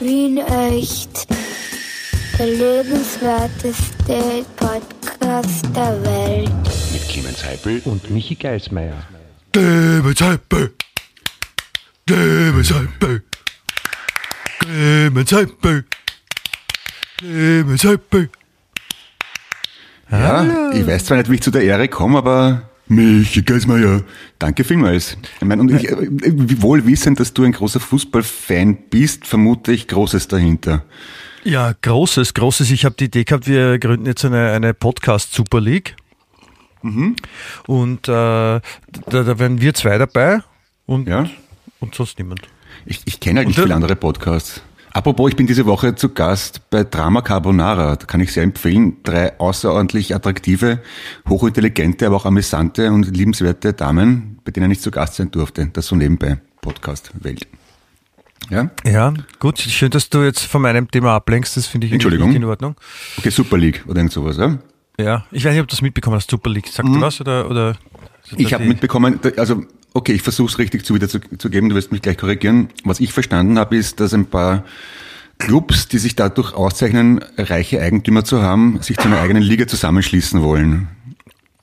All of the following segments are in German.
Wien echt. Der lebenswerteste Podcast der Welt. Mit Clemens Heipel und Michi Geismeier. Clemens Heipel. Clemens Heipel. Clemens Heipel. Clemens Heipel. Ja, ich weiß zwar nicht, wie ich zu der Ehre komme, aber Michi Geismeier, danke vielmals. Ich meine, und ich, äh, wohl wissend, dass du ein großer Fußballfan bist, vermute ich Großes dahinter. Ja, Großes, Großes. Ich habe die Idee gehabt, wir gründen jetzt eine, eine Podcast-Super League. Mhm. Und äh, da, da wären wir zwei dabei und, Ja? und sonst niemand. Ich, ich kenne halt nicht Und viele andere Podcasts. Apropos, ich bin diese Woche zu Gast bei Drama Carbonara. Da kann ich sehr empfehlen. Drei außerordentlich attraktive, hochintelligente, aber auch amüsante und liebenswerte Damen, bei denen ich zu Gast sein durfte. Das so nebenbei. Podcast Welt. Ja? Ja, gut. Schön, dass du jetzt von meinem Thema ablenkst. Das finde ich Entschuldigung. in Ordnung. Okay, Super League oder irgend sowas, ja? Ja, ich weiß nicht, ob du das mitbekommen hast, Super League. Sagt du was? Oder, oder Mhm. Ich habe mitbekommen, also okay, ich versuche es richtig zu wiederzugeben, du wirst mich gleich korrigieren. Was ich verstanden habe, ist, dass ein paar Clubs, die sich dadurch auszeichnen, reiche Eigentümer zu haben, sich zu einer eigenen Liga zusammenschließen wollen.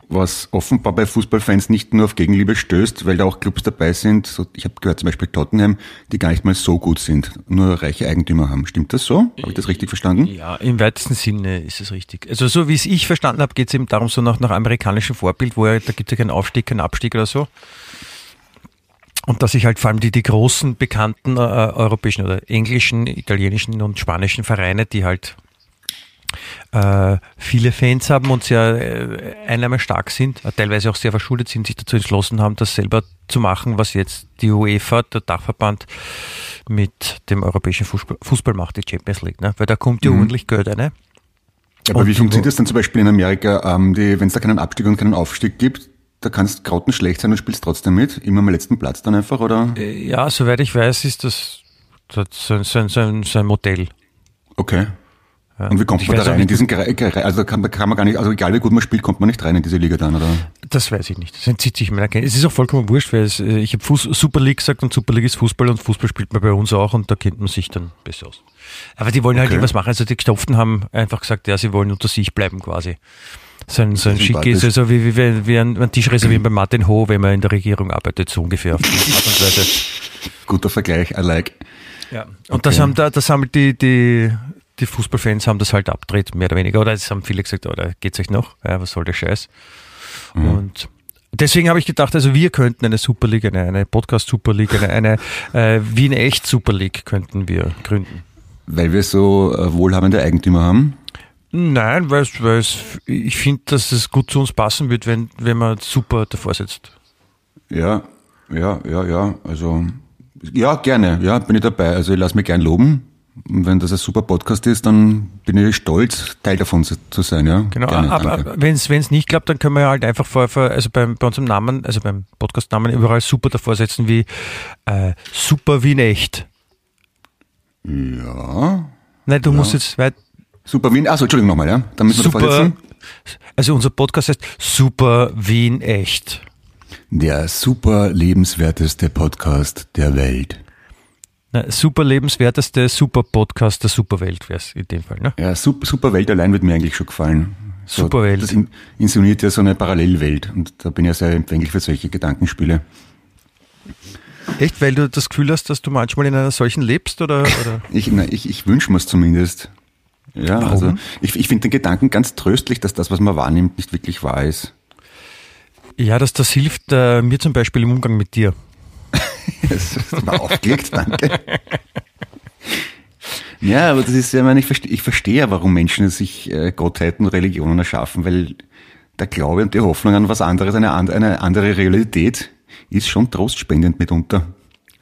Was offenbar bei Fußballfans nicht nur auf Gegenliebe stößt, weil da auch Clubs dabei sind. So, ich habe gehört zum Beispiel Tottenham, die gar nicht mal so gut sind, nur reiche Eigentümer haben. Stimmt das so? Habe ich das richtig verstanden? Ja, im weitesten Sinne ist es richtig. Also so wie es ich verstanden habe, geht es eben darum, so nach, nach amerikanischem Vorbild, wo ja, da gibt es ja keinen Aufstieg, keinen Abstieg oder so. Und dass sich halt vor allem die, die großen, bekannten äh, europäischen oder englischen, italienischen und spanischen Vereine, die halt äh, viele Fans haben und sehr äh, einnahmestark sind, äh, teilweise auch sehr verschuldet sind, sich dazu entschlossen haben, das selber zu machen, was jetzt die UEFA, der Dachverband, mit dem europäischen Fußball, Fußball macht, die Champions League. Ne? Weil da kommt ja ordentlich Geld rein. Aber Und wie funktioniert das dann zum Beispiel in Amerika, ähm, wenn es da keinen Abstieg und keinen Aufstieg gibt, da kannst grottenschlecht sein und spielst trotzdem mit? Immer am letzten Platz dann einfach, oder? Ja, soweit ich weiß, ist das, das so, ein- so, ein- so, ein- Modell. Okay. Ja. Und wie kommt man da rein in diesen Gre- Also da kann, da kann man gar nicht, also egal wie gut man spielt, kommt man nicht rein in diese Liga dann, oder? Das weiß ich nicht. Das entzieht sich meiner Kenntnis. Es ist auch vollkommen wurscht, weil es, äh, ich habe Super League gesagt und Super League ist Fußball und Fußball spielt man bei uns auch und da kennt man sich dann besser aus. Aber die wollen halt Okay. irgendwas machen. Also die Gestopften haben einfach gesagt, ja, sie wollen unter sich bleiben quasi. So ein, so ein Schick ist sympathisch. also wie, wie, wie, wie ein, ein Tisch reservieren bei Martin Ho, wenn man in der Regierung arbeitet, so ungefähr auf die Art und Weise. Guter Vergleich, I like. Ja. Und das haben da, das haben die, die, die Fußballfans haben das halt abgedreht, mehr oder weniger. Oder es haben viele gesagt, oder geht's euch noch? Ja, was soll der Scheiß? Und deswegen habe ich gedacht, also wir könnten eine Super League, eine, eine Podcast Super League, eine, eine äh, Wien echt Super League könnten wir gründen. Weil wir so äh, wohlhabende Eigentümer haben. Nein, weil ich finde, dass es gut zu uns passen wird, wenn, wenn man super davor sitzt. Ja, ja, ja, ja. Also ja, gerne, ja, bin ich dabei. Also ich lasse mich gern loben. Und wenn das ein super Podcast ist, dann bin ich stolz, Teil davon zu, sein, ja. Genau, Gerne, aber wenn es nicht klappt, dann können wir ja halt einfach vor, also beim, bei unserem Namen, also beim Podcast-Namen überall super davor setzen wie äh, Super Wien echt. Ja. Nein, du musst jetzt weit, Super Wien. Achso, Entschuldigung nochmal, ja. Dann müssen wir super, sitzen. also unser Podcast heißt Super Wien echt. Der super lebenswerteste Podcast der Welt. Na, super lebenswerteste Super Podcast der Superwelt wäre es in dem Fall. Ne? Ja, super, super Welt allein wird mir eigentlich schon gefallen. So, Superwelt. Das in- insinuiert ja so eine Parallelwelt und da bin ich ja sehr empfänglich für solche Gedankenspiele. Echt, weil du das Gefühl hast, dass du manchmal in einer solchen lebst oder, oder? Ich, na, ich, ich wünsche mir es zumindest. Ja, Warum? also ich, ich finde den Gedanken ganz tröstlich, dass das, was man wahrnimmt, nicht wirklich wahr ist. Ja, dass das hilft äh, mir zum Beispiel im Umgang mit dir. Das war aufgelegt, danke. Ja, aber das ist ja, ich, meine, ich verstehe, ich verstehe ja, warum Menschen sich äh, Gottheiten und Religionen erschaffen, weil der Glaube und die Hoffnung an was anderes, eine, eine andere Realität, ist schon trostspendend mitunter.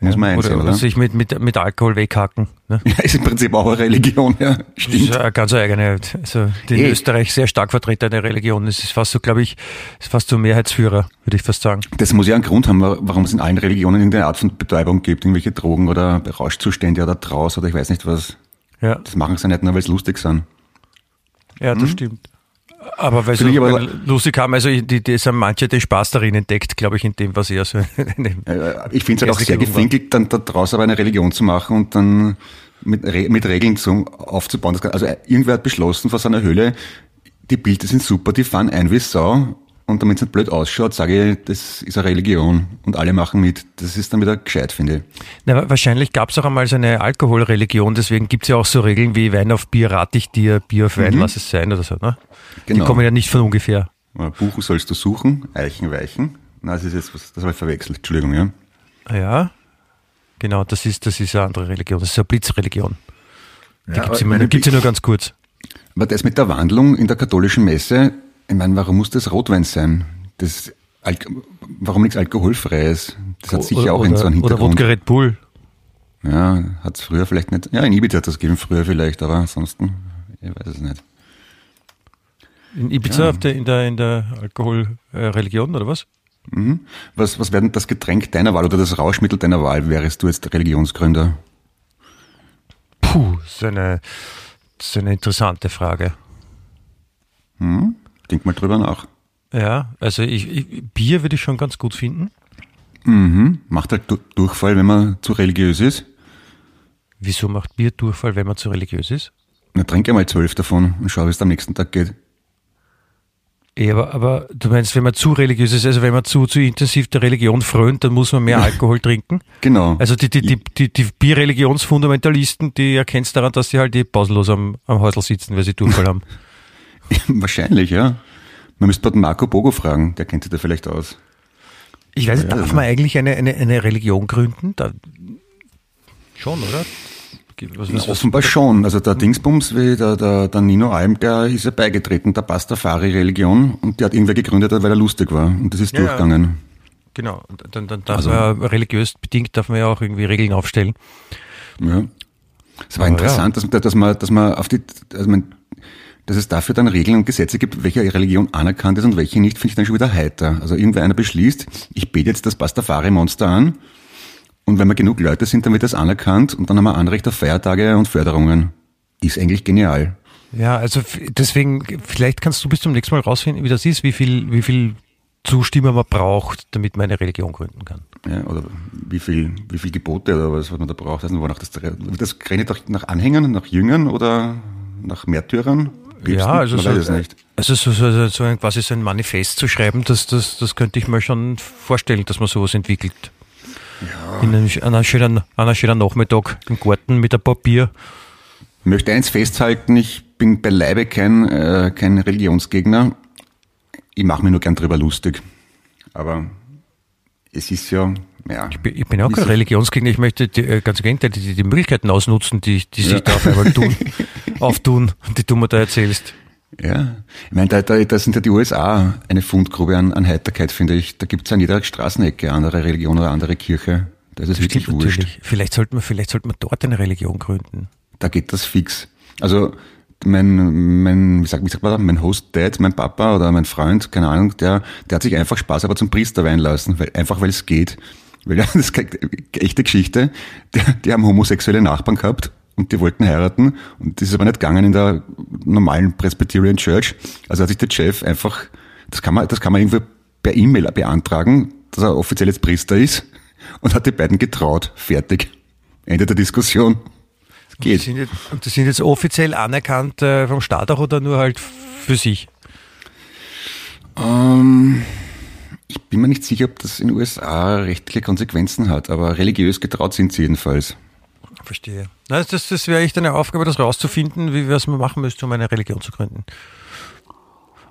Muss man einsehen, oder, oder? sich mit, mit, mit Alkohol weghacken. Ne? Ja, ist im Prinzip auch eine Religion, ja. Das ist Stimmt. eine ganz eigene, also die in. Österreich sehr stark vertretene Religion. Es ist fast so, glaube ich, ist fast so Mehrheitsführer, würde ich fast sagen. Das muss ja einen Grund haben, warum es in allen Religionen irgendeine Art von Betäubung gibt, irgendwelche Drogen oder Rauschzustände oder Traus oder ich weiß nicht was. Ja, Das machen sie nicht nur, weil es lustig sind. ja das stimmt. Aber weil ich aber- lustig haben, also die, die haben manche den Spaß darin entdeckt, glaube ich, in dem, was eher so. Äh, Ich finde es halt auch sehr gefinkelt, dann da draus aber eine Religion zu machen und dann mit, mit Regeln zu, aufzubauen. Also irgendwer hat beschlossen vor seiner Höhle, die Bilder sind super, die fahren ein wie Sau. Und damit es nicht blöd ausschaut, sage ich, das ist eine Religion und alle machen mit. Das ist dann wieder gescheit, finde ich. Na, wahrscheinlich gab es auch einmal so eine Alkoholreligion, deswegen gibt es ja auch so Regeln wie Wein auf Bier rate ich dir, Bier auf Wein, mhm. lass es sein oder so. Ne? Genau. Die kommen ja nicht von ungefähr. Buchen sollst du suchen, Eichen weichen. Na, das ist jetzt was, das habe ich verwechselt, Entschuldigung, ja. Ja, genau, das ist, das ist eine andere Religion, das ist eine Blitzreligion. Die ja, gibt es ja nur ganz kurz. Aber das mit der Wandlung in der katholischen Messe, ich meine, warum muss das Rotwein sein? Das Al warum nichts Alkoholfreies? Das hat sicher auch in so einem Hintergrund. Oder Wodka Red Bull. Ja, hat es früher vielleicht nicht. Ja, in Ibiza hat das gegeben früher vielleicht, aber ansonsten, ich weiß es nicht. In Ibiza ja. der, in der, in der Alkoholreligion oder was? Mhm. Was, was wäre denn das Getränk deiner Wahl oder das Rauschmittel deiner Wahl, wärst du jetzt Religionsgründer? Puh, ist eine, das ist eine interessante Frage. Hm? Denk mal drüber nach. Ja, also ich, ich, Bier würde ich schon ganz gut finden. Mhm. Macht halt Durchfall, wenn man zu religiös ist. Wieso macht Bier Durchfall, wenn man zu religiös ist? Na, trinke mal zwölf davon und schau, wie es am nächsten Tag geht. Ja, aber, aber du meinst, wenn man zu religiös ist, also wenn man zu, zu intensiv der Religion frönt, dann muss man mehr Alkohol trinken? Genau. Also die, die, die, die, die Bierreligionsfundamentalisten, die erkennst daran, dass sie halt die pausenlos am, am Häusl sitzen, weil sie Durchfall haben. Wahrscheinlich, ja. Man müsste dort Marco Bogo fragen, der kennt sich da vielleicht aus. Ich weiß, ja, darf man eigentlich eine, eine, eine Religion gründen? Da, schon, oder? Was, was, offenbar schon. Also der Dingsbums, wie der, der, der Nino Alm, der ist ja beigetreten, der Pastafari-Religion und der hat irgendwer gegründet, weil er lustig war und das ist ja, durchgegangen. Ja. Genau, und dann, dann darf also, man religiös bedingt darf man ja auch irgendwie Regeln aufstellen. Ja. Es war Aber interessant, ja. dass, dass man, dass man auf die, also man, dass es dafür dann Regeln und Gesetze gibt, welche Religion anerkannt ist und welche nicht, finde ich dann schon wieder heiter. Also irgendwer einer beschließt, ich bete jetzt das Pastafari-Monster an und wenn wir genug Leute sind, dann wird das anerkannt und dann haben wir Anrecht auf Feiertage und Förderungen. Ist eigentlich genial. Ja, also deswegen, vielleicht kannst du bis zum nächsten Mal rausfinden, wie das ist, wie viel, wie viel Zustimmung man braucht, damit man eine Religion gründen kann. Ja, oder wie viel, wie viel Gebote oder was, was man da braucht. Also, wonach das, das gerechnet auch nach Anhängern, nach Jüngern oder nach Märtyrern? Ja, also so, also so, so, so ein, quasi so ein Manifest zu schreiben, das, das, das könnte ich mir schon vorstellen, dass man sowas entwickelt. Ja. In einem, an, einem schönen, an einem schönen Nachmittag im Garten mit ein Papier. Ich möchte eins festhalten, ich bin beileibe kein, äh, kein Religionsgegner. Ich mache mir nur gern drüber lustig. Aber es ist ja, ja. Ich bin, ich bin auch kein Religionsgegner. Ich möchte die, äh, ganz im die, die, die Möglichkeiten ausnutzen, die, die sich ja. da auf einmal tun, auftun, die du mir da erzählst. Ja, ich meine, da, da, da sind ja die USA eine Fundgrube an, an Heiterkeit, finde ich. Da gibt es an jeder Straßenecke andere Religion oder andere Kirche. Das ist wirklich wurscht. Natürlich. Vielleicht sollte man, vielleicht sollte man dort eine Religion gründen. Da geht das fix. Also mein, mein, wie sagt, wie sagt man da, mein Host-Dad, mein Papa oder mein Freund, keine Ahnung, der, der hat sich einfach Spaß aber zum Priester weihen lassen, weil, einfach weil es geht. Weil das ist eine echte Geschichte. Die, die haben homosexuelle Nachbarn gehabt und die wollten heiraten und das ist aber nicht gegangen in der normalen Presbyterian Church. Also hat sich der Chef einfach, das kann man, das kann man irgendwie per E-Mail beantragen, dass er offiziell jetzt Priester ist und hat die beiden getraut. Fertig. Ende der Diskussion. Es geht. Und die sind jetzt, und die sind jetzt offiziell anerkannt äh, vom Staat auch oder nur halt für sich? Ähm, ich bin mir nicht sicher, ob das in den USA rechtliche Konsequenzen hat, aber religiös getraut sind sie jedenfalls. Verstehe. Das, das, das wäre echt eine Aufgabe, das rauszufinden, wie was man machen müsste, um eine Religion zu gründen.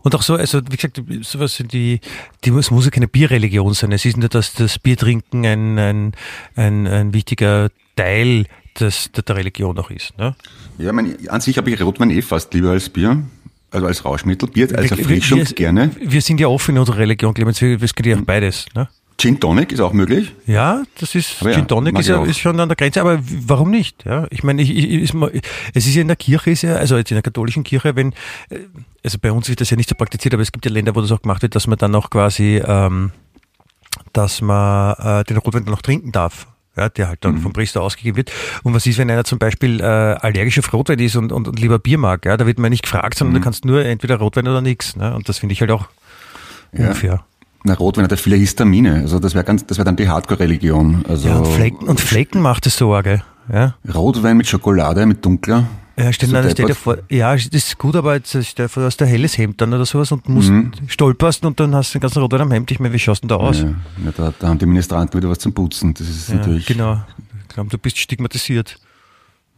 Und auch so, also wie gesagt, sowas die, die es muss ja keine Bierreligion sein. Es ist nur, dass das Biertrinken ein, ein, ein, ein wichtiger Teil des, der Religion auch ist. Ne? Ja, mein, an sich habe ich Rotwein eh fast lieber als Bier. Also als Rauschmittel, Bier als Erfrischung wir, gerne. Wir sind ja offen in unserer Religion, Clemens, es geht ja auch beides. Ne? Gin Tonic ist auch möglich. Ja, das ist aber Gin Tonic ist, ja, ist schon an der Grenze, aber warum nicht? Ja, ich meine, ich, ich, ist, es ist ja in der Kirche, ist ja, also jetzt in der katholischen Kirche, wenn, äh, also bei uns wird das ja nicht so praktiziert, aber es gibt ja Länder, wo das auch gemacht wird, dass man dann auch quasi, ähm, dass man äh, den Rotwein dann noch trinken darf. Ja, der halt dann mhm. vom Priester ausgegeben wird. Und was ist, wenn einer zum Beispiel äh, allergisch auf Rotwein ist und, und, und lieber Bier mag? Ja, da wird man nicht gefragt, sondern mhm. du kannst nur entweder Rotwein oder nichts. Ne? Und das finde ich halt auch unfair. Ja. Na, Rotwein hat viele Histamine. Also das wäre ganz, das wäre dann die Hardcore-Religion. Also ja, und Flecken, und Flecken macht es Sorge. Ja, Rotwein mit Schokolade, mit dunkler. Ja So nein, ja deppert. vor, ja, das ist gut, aber jetzt stell dir vor, du hast ein helles Hemd dann oder sowas und musst Mhm. stolperst und dann hast du den ganzen Rotwein am Hemd. Ich meine, wie schaust du denn da aus? Ja, ja, da, da haben die Ministranten wieder was zum Putzen. Das ist Ja, natürlich. genau. Ich glaube, du bist stigmatisiert.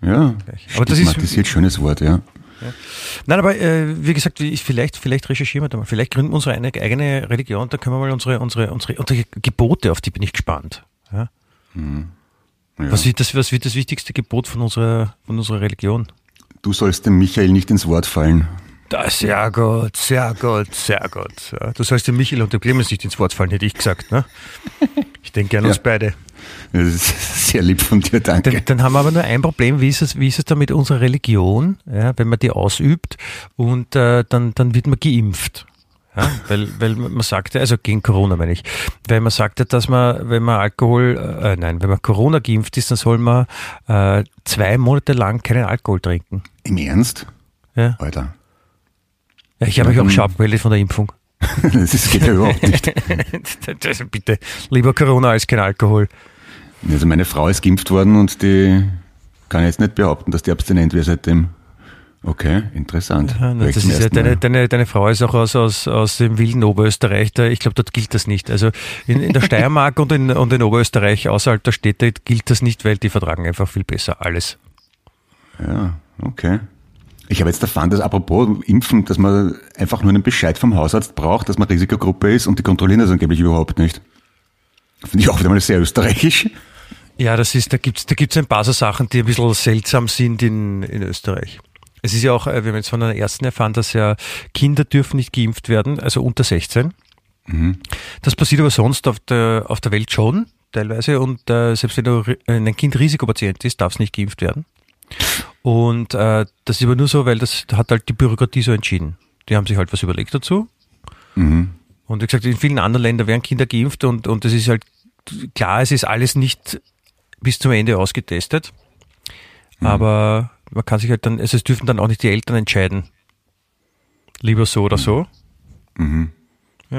Ja, Aber das ist- stigmatisiert, schönes Wort, ja. Nein, aber äh, wie gesagt, vielleicht, vielleicht recherchieren wir da mal. Vielleicht gründen wir unsere eine, eigene Religion, da können wir mal unsere, unsere, unsere, unsere Gebote, auf die bin ich gespannt. Ja? ja. Was, wird das, was wird das wichtigste Gebot von unserer, von unserer Religion? Du sollst dem Michael nicht ins Wort fallen. Das, sehr gut, sehr gut, sehr gut. Ja, du sollst dem Michael und dem Clemens nicht ins Wort fallen, hätte ich gesagt. Ne? Ich denke an uns Ja. beide. Das ist sehr lieb von dir, danke. Dann, dann haben wir aber nur ein Problem. Wie ist es, wie ist es da mit unserer Religion, ja, wenn man die ausübt und äh, dann, dann wird man geimpft? Ja, weil, weil man sagte, also gegen Corona meine ich, weil man sagte, dass man, wenn man Alkohol, äh, nein, wenn man Corona geimpft ist, dann soll man äh, zwei Monate lang keinen Alkohol trinken. Im Ernst? Ja, Alter. ja ich habe mich auch dann- schon abgemeldet von der Impfung. Das ist, geht ja überhaupt nicht. also bitte, lieber Corona als kein Alkohol. Also meine Frau ist geimpft worden und die kann jetzt nicht behaupten, dass die abstinent wäre seitdem. Okay, interessant. Ja, das ist ja, deine, deine, deine Frau ist auch aus, aus, aus dem wilden Oberösterreich. Da, ich glaube, dort gilt das nicht. Also in, in der Steiermark und in, und in Oberösterreich außerhalb der Städte gilt das nicht, weil die vertragen einfach viel besser alles. Ja, okay. Ich habe jetzt erfahren, dass apropos Impfen, dass man einfach nur einen Bescheid vom Hausarzt braucht, dass man Risikogruppe ist und die kontrollieren das angeblich überhaupt nicht. Finde ich auch wieder mal sehr österreichisch. Ja, das ist, da gibt's da gibt's ein paar so Sachen, die ein bisschen seltsam sind in, in Österreich. Es ist ja auch, äh, wir haben jetzt von einer Ärzten erfahren, dass ja Kinder dürfen nicht geimpft werden, also unter 16. Das passiert aber sonst auf der, auf der Welt schon, teilweise. Und äh, selbst wenn ein Kind Risikopatient ist, darf es nicht geimpft werden. Und äh, das ist aber nur so, weil das hat halt die Bürokratie so entschieden. Die haben sich halt was überlegt dazu. Mhm. Und wie gesagt, in vielen anderen Ländern werden Kinder geimpft und, und es ist halt klar, es ist alles nicht bis zum Ende ausgetestet. Aber man kann sich halt dann, also es dürfen dann auch nicht die Eltern entscheiden. Lieber so oder so.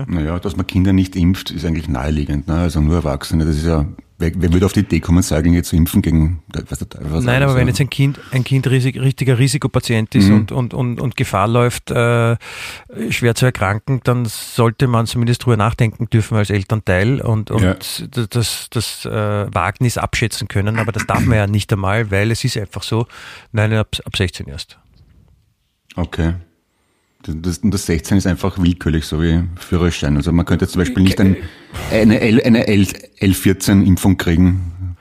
Naja, dass man Kinder nicht impft, ist eigentlich naheliegend. Ne? Also nur Erwachsene. Das ist ja, wer, wer würde auf die Idee kommen, Säuglinge zu impfen gegen, was was Nein, aber alles, wenn jetzt ein Kind, ein Kind risik, richtiger Risikopatient ist Mhm. und, und, und, und Gefahr läuft, äh, schwer zu erkranken, dann sollte man zumindest drüber nachdenken dürfen als Elternteil und, und Ja. das, das äh, Wagnis abschätzen können. Aber das darf man ja nicht einmal, weil es ist einfach so, nein, ab, ab 16 erst. Okay. Das, das, und das 16 ist einfach willkürlich, so wie Führerschein. Also man könnte zum Beispiel nicht ein, eine, L, eine L, L14-Impfung kriegen.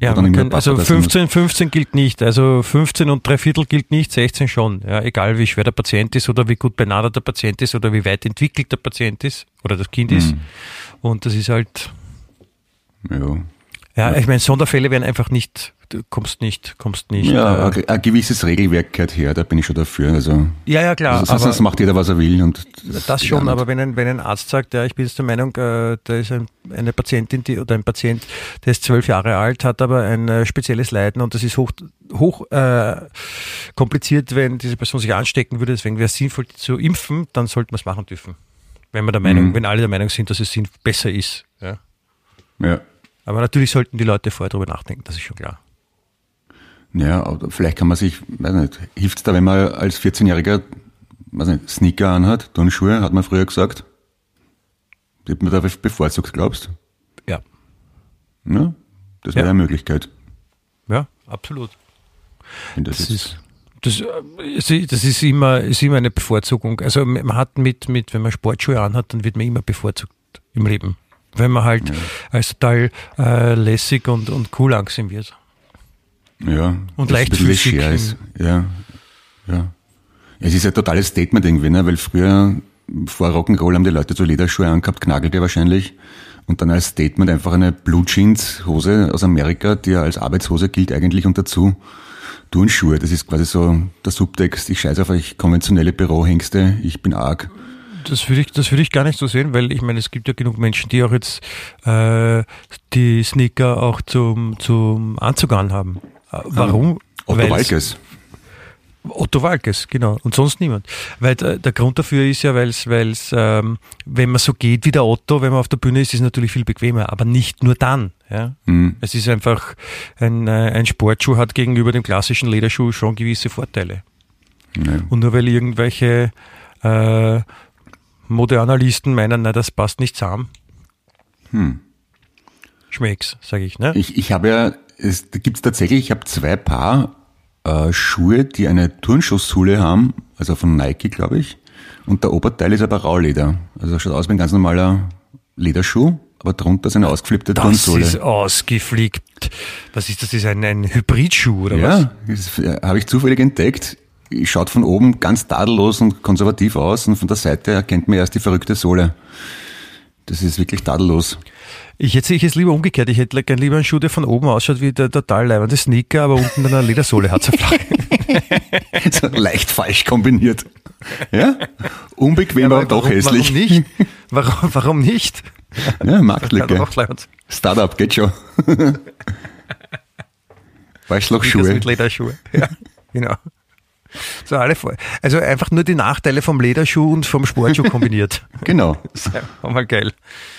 Ja, kann, also das 15, 15 gilt nicht. Also 15 und drei Viertel gilt nicht, 16 schon. Ja, egal wie schwer der Patient ist oder wie gut benadet der Patient ist oder wie weit entwickelt der Patient ist oder das Kind ist. Mhm. Und das ist halt, Ja. Ja, ich meine, Sonderfälle werden einfach nicht, du kommst nicht, kommst nicht. Ja, äh, ein, gewisses Regelwerk gehört her, da bin ich schon dafür. Also, ja, ja, klar. also sonst macht jeder, was er will. Und Das schon, ja, aber wenn ein, wenn ein Arzt sagt, ja, ich bin jetzt der Meinung, äh, da ist ein, eine Patientin die, oder ein Patient, der ist zwölf Jahre alt, hat aber ein äh, spezielles Leiden und das ist hoch, hoch äh, kompliziert, wenn diese Person sich anstecken würde. Deswegen wäre es sinnvoll zu impfen, dann sollte man es machen dürfen. Wenn man der Meinung, Mhm. wenn alle der Meinung sind, dass es sinn, besser ist. Ja. Ja. Aber natürlich sollten die Leute vorher darüber nachdenken, das ist schon klar. Ja, vielleicht kann man sich, weiß nicht, hilft es da, wenn man als 14-Jähriger, weiß nicht, Sneaker anhat, Turnschuhe, hat man früher gesagt. Wird man da bevorzugt, glaubst Ja, du? Ja, das wäre Ja. eine Möglichkeit. ja, absolut. Das, Das ist, das, äh, das ist immer, ist immer eine Bevorzugung. Also man hat mit, mit, wenn man Sportschuhe anhat, dann wird man immer bevorzugt im Leben. Wenn man halt als total äh, lässig und, und cool angesehen wird. ja, Und leichtfüßig leger ist. Ja, ja. Es ist ein totales Statement irgendwie, ne? weil früher vor Rock'n'Roll haben die Leute so Lederschuhe angehabt, knagelte wahrscheinlich. Und dann als Statement einfach eine Blue Jeans Hose aus Amerika, die ja als Arbeitshose gilt eigentlich und dazu Turnschuhe. Das ist quasi so der Subtext, ich scheiße auf euch konventionelle Bürohengste, ich bin arg. Das würde ich, das würde ich gar nicht so sehen, weil ich meine, es gibt ja genug Menschen, die auch jetzt äh, die Sneaker auch zum, zum Anzug anhaben. Äh, Warum? Otto Weil's- Walkes. Otto Walkes, genau. Und sonst niemand. Weil der, der Grund dafür ist ja, weil es, ähm, wenn man so geht wie der Otto, wenn man auf der Bühne ist, ist es natürlich viel bequemer. Aber nicht nur dann. Ja? Mhm. Es ist einfach, ein, äh, ein Sportschuh hat gegenüber dem klassischen Lederschuh schon gewisse Vorteile. Ja. Und nur weil irgendwelche äh, Modeanalysten meinen, na, das passt nicht zusammen. Hm. Schmecks, sage ich, ne? Ich, ich habe ja, es da gibt's tatsächlich, ich habe zwei Paar äh, Schuhe, die eine Turnschuhsohle haben, also von Nike, glaube ich. Und der Oberteil ist aber Rauleder. Also schaut aus wie ein ganz normaler Lederschuh, aber drunter ist eine ausgeflippte Das Turnsohle. ist ausgeflickt. Was ist das? Das ist ein, ein Hybridschuh oder was? Ja, das äh, habe ich zufällig entdeckt. Schaut von oben ganz tadellos und konservativ aus und von der Seite erkennt man erst die verrückte Sohle. Das ist wirklich tadellos. Ich hätte ich es lieber umgekehrt. Ich hätte gern lieber einen Schuh, der von oben ausschaut wie der total leibende Sneaker, aber unten eine Ledersohle hat so leicht falsch kombiniert. Ja? Unbequem, aber, doch warum, hässlich. Warum nicht? Warum, warum nicht? Ja, Ja, Marktlücke. Startup geht schon. Weißlochschuhe. mit Lederschuhe. Ja, genau. So alle. Also einfach nur die Nachteile vom Lederschuh und vom Sportschuh kombiniert. Genau. Das ist auch mal geil.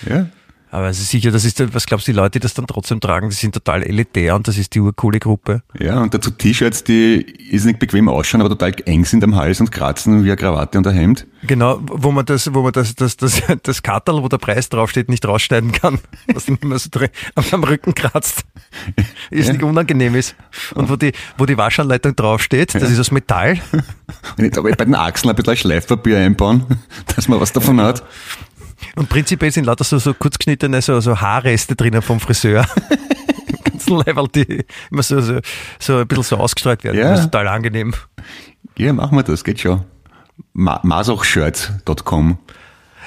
Ja. Aber es ist sicher, das ist, was glaubst du, die Leute, die das dann trotzdem tragen, die sind total elitär und das ist die urcoole Gruppe. ja, und dazu T-Shirts, die ist nicht bequem ausschauen, aber total eng sind am Hals und kratzen wie eine Krawatte und ein Hemd. Genau, wo man das, wo man das, das, das, das Kartel, wo der Preis draufsteht, nicht rausschneiden kann, was nicht mehr so drin, am, Rücken kratzt, ist Ja. nicht unangenehm ist. Und wo die, wo die Waschanleitung draufsteht, das ist aus Metall. Und jetzt aber bei den Achseln ein bisschen Schleifpapier einbauen, dass man was davon hat. Und prinzipiell sind lauter so, so kurzgeschnittene so, so Haarreste drinnen vom Friseur. Im ganzen Level, die immer so, so, so ein bisschen so ausgestreut werden. Ja. Das ist total angenehm. Ja, machen wir das, geht schon. Ma Masochshirts.com.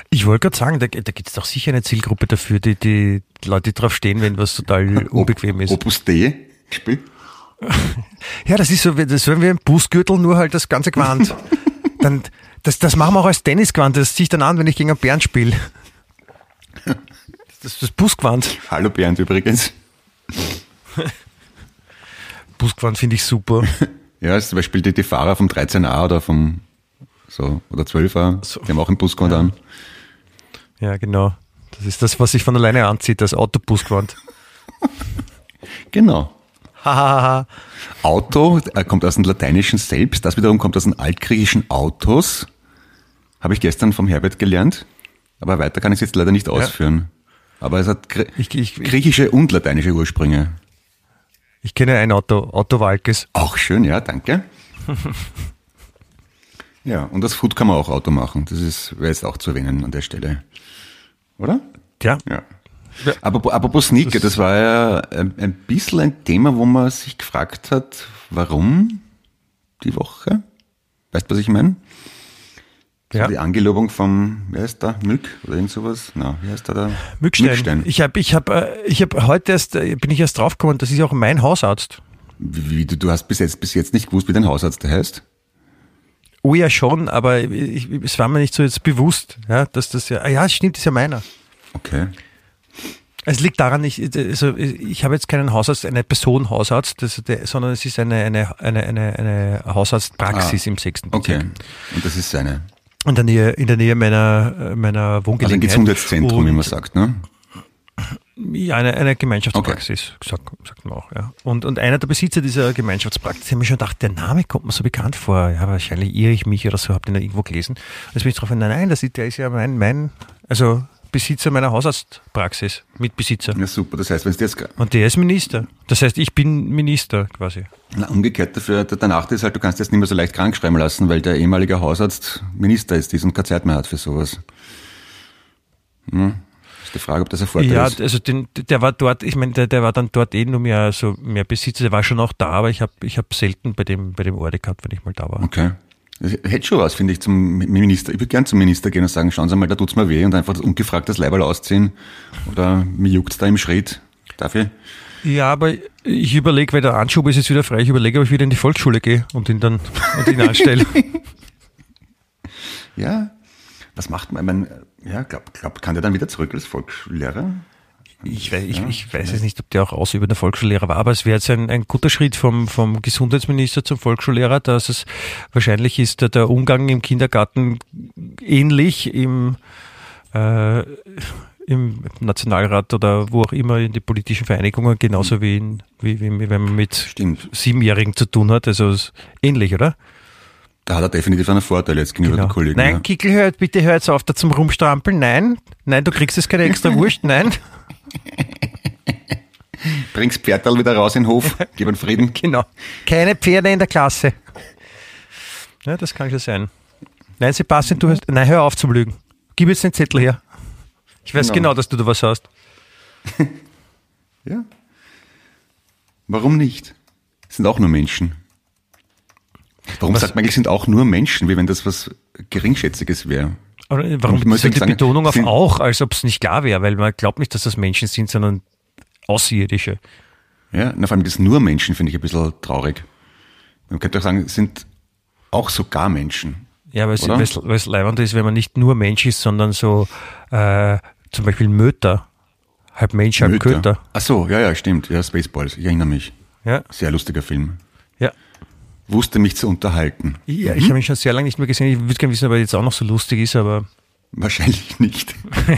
Ich wollte gerade sagen, da, da gibt es doch sicher eine Zielgruppe dafür, die, die Leute, drauf stehen, wenn was total unbequem ist. Opus D. Spiel. Ja, das ist so, wie- das wäre wie ein Busgürtel, nur halt das ganze Gewand. Dann, das, das machen wir auch als Tennisgewand, das ziehe ich dann an, wenn ich gegen einen Bären spiele. Das ist das Busgewand. Hallo Bernd übrigens. Busgewand finde ich super. Ja, ist zum Beispiel die, die Fahrer vom 13a oder vom so oder 12a, So. die haben auch einen Busgewand an. Ja, genau. Das ist das, was sich von alleine anzieht, das Autobusgewand. Genau. Auto äh, kommt aus dem Lateinischen selbst, das wiederum kommt aus dem altgriechischen Autos. Habe ich gestern vom Herbert gelernt, aber weiter kann ich es jetzt leider nicht ausführen. Aber es hat gr Ich, ich, griechische und lateinische Ursprünge. ich kenne ein Auto, Otto Walkes. Auch schön, ja, danke. ja, und das Food kann man auch Auto machen. Das ist, wäre jetzt auch zu erwähnen an der Stelle. Oder? Ja. Ja. Aber apropos Sneaker, das war ja ein, ein bisschen ein Thema, wo man sich gefragt hat, warum die Woche? Weißt du, was ich meine? So Ja. Die Angelobung vom, wer ist da? Mück oder irgend sowas? Na, wie heißt da der? Mückstein. Ich habe ich hab, äh, ich hab heute erst, äh, bin ich erst draufgekommen, das ist auch mein Hausarzt. Wie, du, du hast bis jetzt, bis jetzt nicht gewusst, wie dein Hausarzt der heißt? Oh ja schon, aber ich, es war mir nicht so jetzt bewusst, ja, dass das ja, ah ja, stimmt, ist ja meiner. Okay. Es liegt daran, ich, also ich habe jetzt keinen Hausarzt, eine Person Hausarzt, das, der, sondern es ist eine, eine, eine, eine, eine Hausarztpraxis Ah, im sechsten Okay. Bezirk. Und das ist seine. In der Nähe, in der Nähe meiner, äh, meiner Also ein Wohngelegenheit. Gesundheitszentrum, Und- wie man sagt, ne? Ja, eine, eine Gemeinschaftspraxis, sagt, sagt man auch, ja. Und, und einer der Besitzer dieser Gemeinschaftspraxis, hat mir schon gedacht, der Name kommt mir so bekannt vor. Ja, wahrscheinlich irre ich mich oder so, habe den irgendwo gelesen. Jetzt bin ich drauf, nein, nein, das ist, der ist ja mein, mein, also Besitzer meiner Hausarztpraxis, Mitbesitzer. Ja, super. Das heißt, wenn es jetzt Und der ist Minister. Das heißt, ich bin Minister quasi. Na, umgekehrt dafür, der Nachteil ist halt, du kannst jetzt nicht mehr so leicht krank schreiben lassen, weil der ehemalige Hausarzt Minister ist, ist und keine Zeit mehr hat für sowas. Hm? Ist die Frage, ob das ein Vorteil Ja, ist. also den, der war dort, ich meine, der, der war dann dort eh nur mehr so mehr Besitzer, der war schon auch da, aber ich habe ich hab selten bei dem, bei dem Orde gehabt, wenn ich mal da war. Okay. Hätte schon was, finde ich, zum Minister. Ich würde gern zum Minister gehen und sagen, schauen Sie mal, da tut's mir weh und einfach das ungefragt das Leiberl ausziehen. Oder mir juckt's da im Schritt. Darf ich? Ja, aber ich überlege, weil der Anschub ist jetzt wieder frei, ich überlege, ob ich wieder in die Volksschule gehe und ihn dann und ihn anstelle. Ja. Was macht man? Ich mein, ja, glaub, glaub, kann der dann wieder zurück als Volksschullehrer? Ich weiß, ich, ich weiß jetzt nicht, ob der auch ausübender Volksschullehrer war, aber es wäre jetzt ein, ein guter Schritt vom, vom Gesundheitsminister zum Volksschullehrer, dass es wahrscheinlich ist der, der Umgang im Kindergarten ähnlich im, äh, im Nationalrat oder wo auch immer in die politischen Vereinigungen, genauso wie, in, wie, wie, wenn man mit Stimmt. Siebenjährigen zu tun hat. Also ähnlich, oder? Da hat er definitiv einen Vorteil jetzt gegenüber Genau. den Kollegen. Nein, ja. Kickel, hör, bitte hör jetzt auf, da zum Rumstrampeln. Nein, nein, du kriegst jetzt keine extra Wurst. Nein. Bring's Pferdal wieder raus in den Hof, gib einen Frieden. Genau. Keine Pferde in der Klasse. Ja, das kann schon sein. Nein, Sebastian, du hast. Nein, hör auf zum Lügen. Gib jetzt den Zettel her. Ich weiß Genau. genau, dass du da was hast. Ja. Warum nicht? Sind auch nur Menschen. Warum Was- sagt man eigentlich, sind auch nur Menschen, wie wenn das was Geringschätziges wäre? Aber warum ist die sagen, Betonung auf auch, als ob es nicht klar wäre? Weil man glaubt nicht, dass das Menschen sind, sondern Außerirdische. Ja, na, vor allem das nur Menschen finde ich ein bisschen traurig. Man könnte auch sagen, es sind auch sogar Menschen. Ja, weil es leibend ist, wenn man nicht nur Mensch ist, sondern so äh, zum Beispiel Möter. Halb Mensch, halb Köter. Ach so, ja, ja, stimmt. Ja, Spaceballs, ich erinnere mich. Ja, Sehr lustiger Film. Ja. Wusste mich zu unterhalten. Ja, ich habe ihn schon sehr lange nicht mehr gesehen. Ich würde gerne wissen, ob er jetzt auch noch so lustig ist, aber, Wahrscheinlich nicht.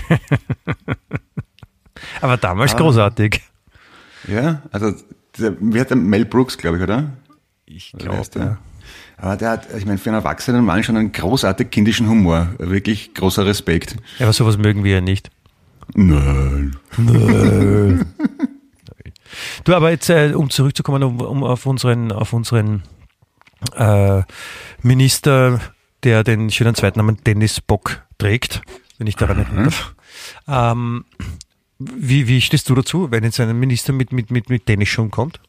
aber damals Ah. großartig. Ja, also, der, wie hat der Mel Brooks, glaube ich, oder? Ich ist der? Aber der hat, ich meine, für einen erwachsenen Mann schon einen großartig kindischen Humor. Wirklich großer Respekt. Ja, aber sowas mögen wir ja nicht. Nein. Du, aber jetzt, äh, um zurückzukommen, um, um auf unseren, auf unseren äh, Minister, der den schönen Zweitnamen Dennis Bock trägt, wenn ich daran erinnern darf. Ähm, wie, wie stehst du dazu, wenn jetzt ein Minister mit, mit, mit, mit Tennisschuhen kommt?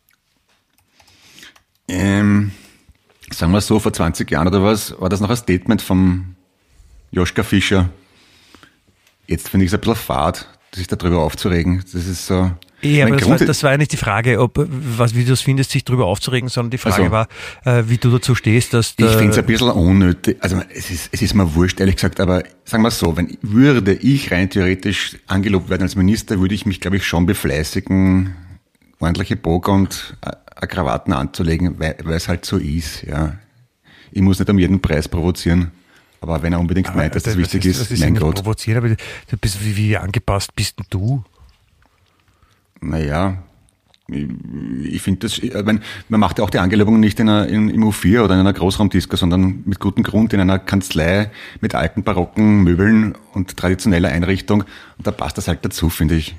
Ähm, sagen wir so, vor 20 Jahren oder was, war das noch ein Statement vom Joschka Fischer. Jetzt finde ich es ein bisschen fad, sich darüber aufzuregen. Das ist so. Ja, aber das war, das war ja nicht die Frage, ob, was, wie du es findest, sich darüber aufzuregen, sondern die Frage Also. war, äh, wie du dazu stehst, dass Ich finde es ein bisschen unnötig. Also es ist, es ist mir wurscht, ehrlich gesagt, aber sagen wir so, wenn würde ich rein theoretisch angelobt werden als Minister, würde ich mich, glaube ich, schon befleißigen, ordentliche Bogen und äh, Krawatten anzulegen, weil, es halt so ist, ja. Ich muss nicht um jeden Preis provozieren. Aber wenn er unbedingt meint, dass das was wichtig ist, ist, ist mein denn Gott. provoziert, aber du bist, wie, wie angepasst bist denn du? Naja, ich, ich finde das, ich mein, man macht ja auch die Angelobung nicht in einer, in, im U4 oder in einer Großraumdisco, sondern mit gutem Grund in einer Kanzlei mit alten barocken Möbeln und traditioneller Einrichtung. Und da passt das halt dazu, finde ich.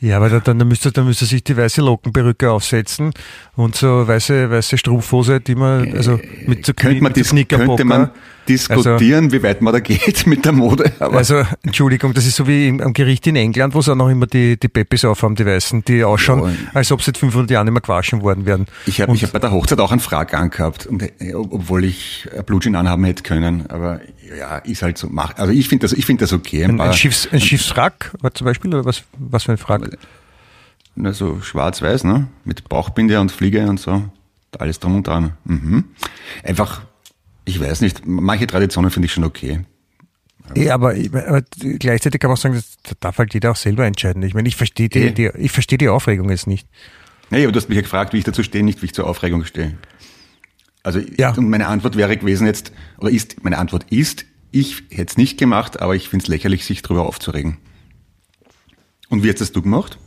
Ja, aber da- dann, dann müsste, dann müsste sich die weiße Lockenperücke aufsetzen und so weiße, weiße Strumpfhose, die man, also mit so, Äh, Könnte man, mit dis könnte man diskutieren, wie weit man da geht mit der Mode. Aber Also, Entschuldigung, das ist so wie im, am Gericht in England, wo sie auch noch immer die, die Peppis aufhaben, die Weißen, die ausschauen, Ja. als ob sie seit 500 Jahren immer gewaschen worden wären. ich habe hab bei der Hochzeit auch einen Frag angehabt, und, äh, ob- obwohl ich ein Blutschein anhaben hätte können. Aber ja, ist halt so. Mach, also ich finde das, ich finde das okay. Ein, ein, paar- Schiffs, ein Schiffswrack war zum Beispiel, oder was, was für ein Frack? Na, so schwarz-weiß, ne? Mit Bauchbinde und Fliege und so. Alles drum und dran. Mhm. Einfach, ich weiß nicht, manche Traditionen finde ich schon okay. Ja, aber, aber gleichzeitig kann man auch sagen, da darf halt jeder auch selber entscheiden. Ich meine, ich verstehe die, die, ich verstehe die Aufregung jetzt nicht. Nee, aber du hast mich ja gefragt, wie ich dazu stehe, nicht wie ich zur Aufregung stehe. Also, Ja. und meine Antwort wäre gewesen jetzt, oder ist, meine Antwort ist, ich hätte es nicht gemacht, aber ich finde es lächerlich, sich darüber aufzuregen. Und wie hättest das du gemacht?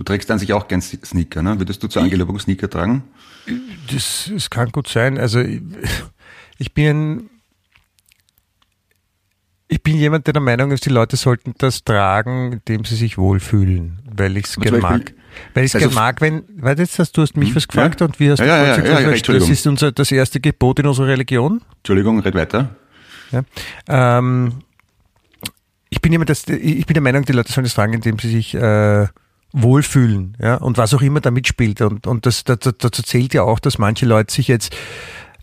Du trägst an sich auch gern Sneaker, ne? Würdest du zur Angelobung Sneaker tragen? Das, das kann gut sein. Also ich, ich bin ich bin jemand, der der Meinung ist, die Leute sollten das tragen, indem sie sich wohlfühlen, weil ich es gerne mag. Weil ich es also gerne mag, wenn, weil jetzt hast du hast mich was gefragt ja. und wie hast Ja, du ja, ja, ja, was- ja, das ist unser, das erste Gebot in unserer Religion. Entschuldigung, red weiter. Ja. Ähm, ich bin jemand, das, ich bin der Meinung, die Leute sollen das tragen, indem sie sich äh, wohlfühlen, ja, und was auch immer da mitspielt. Und, und das, das, dazu zählt ja auch, dass manche Leute sich jetzt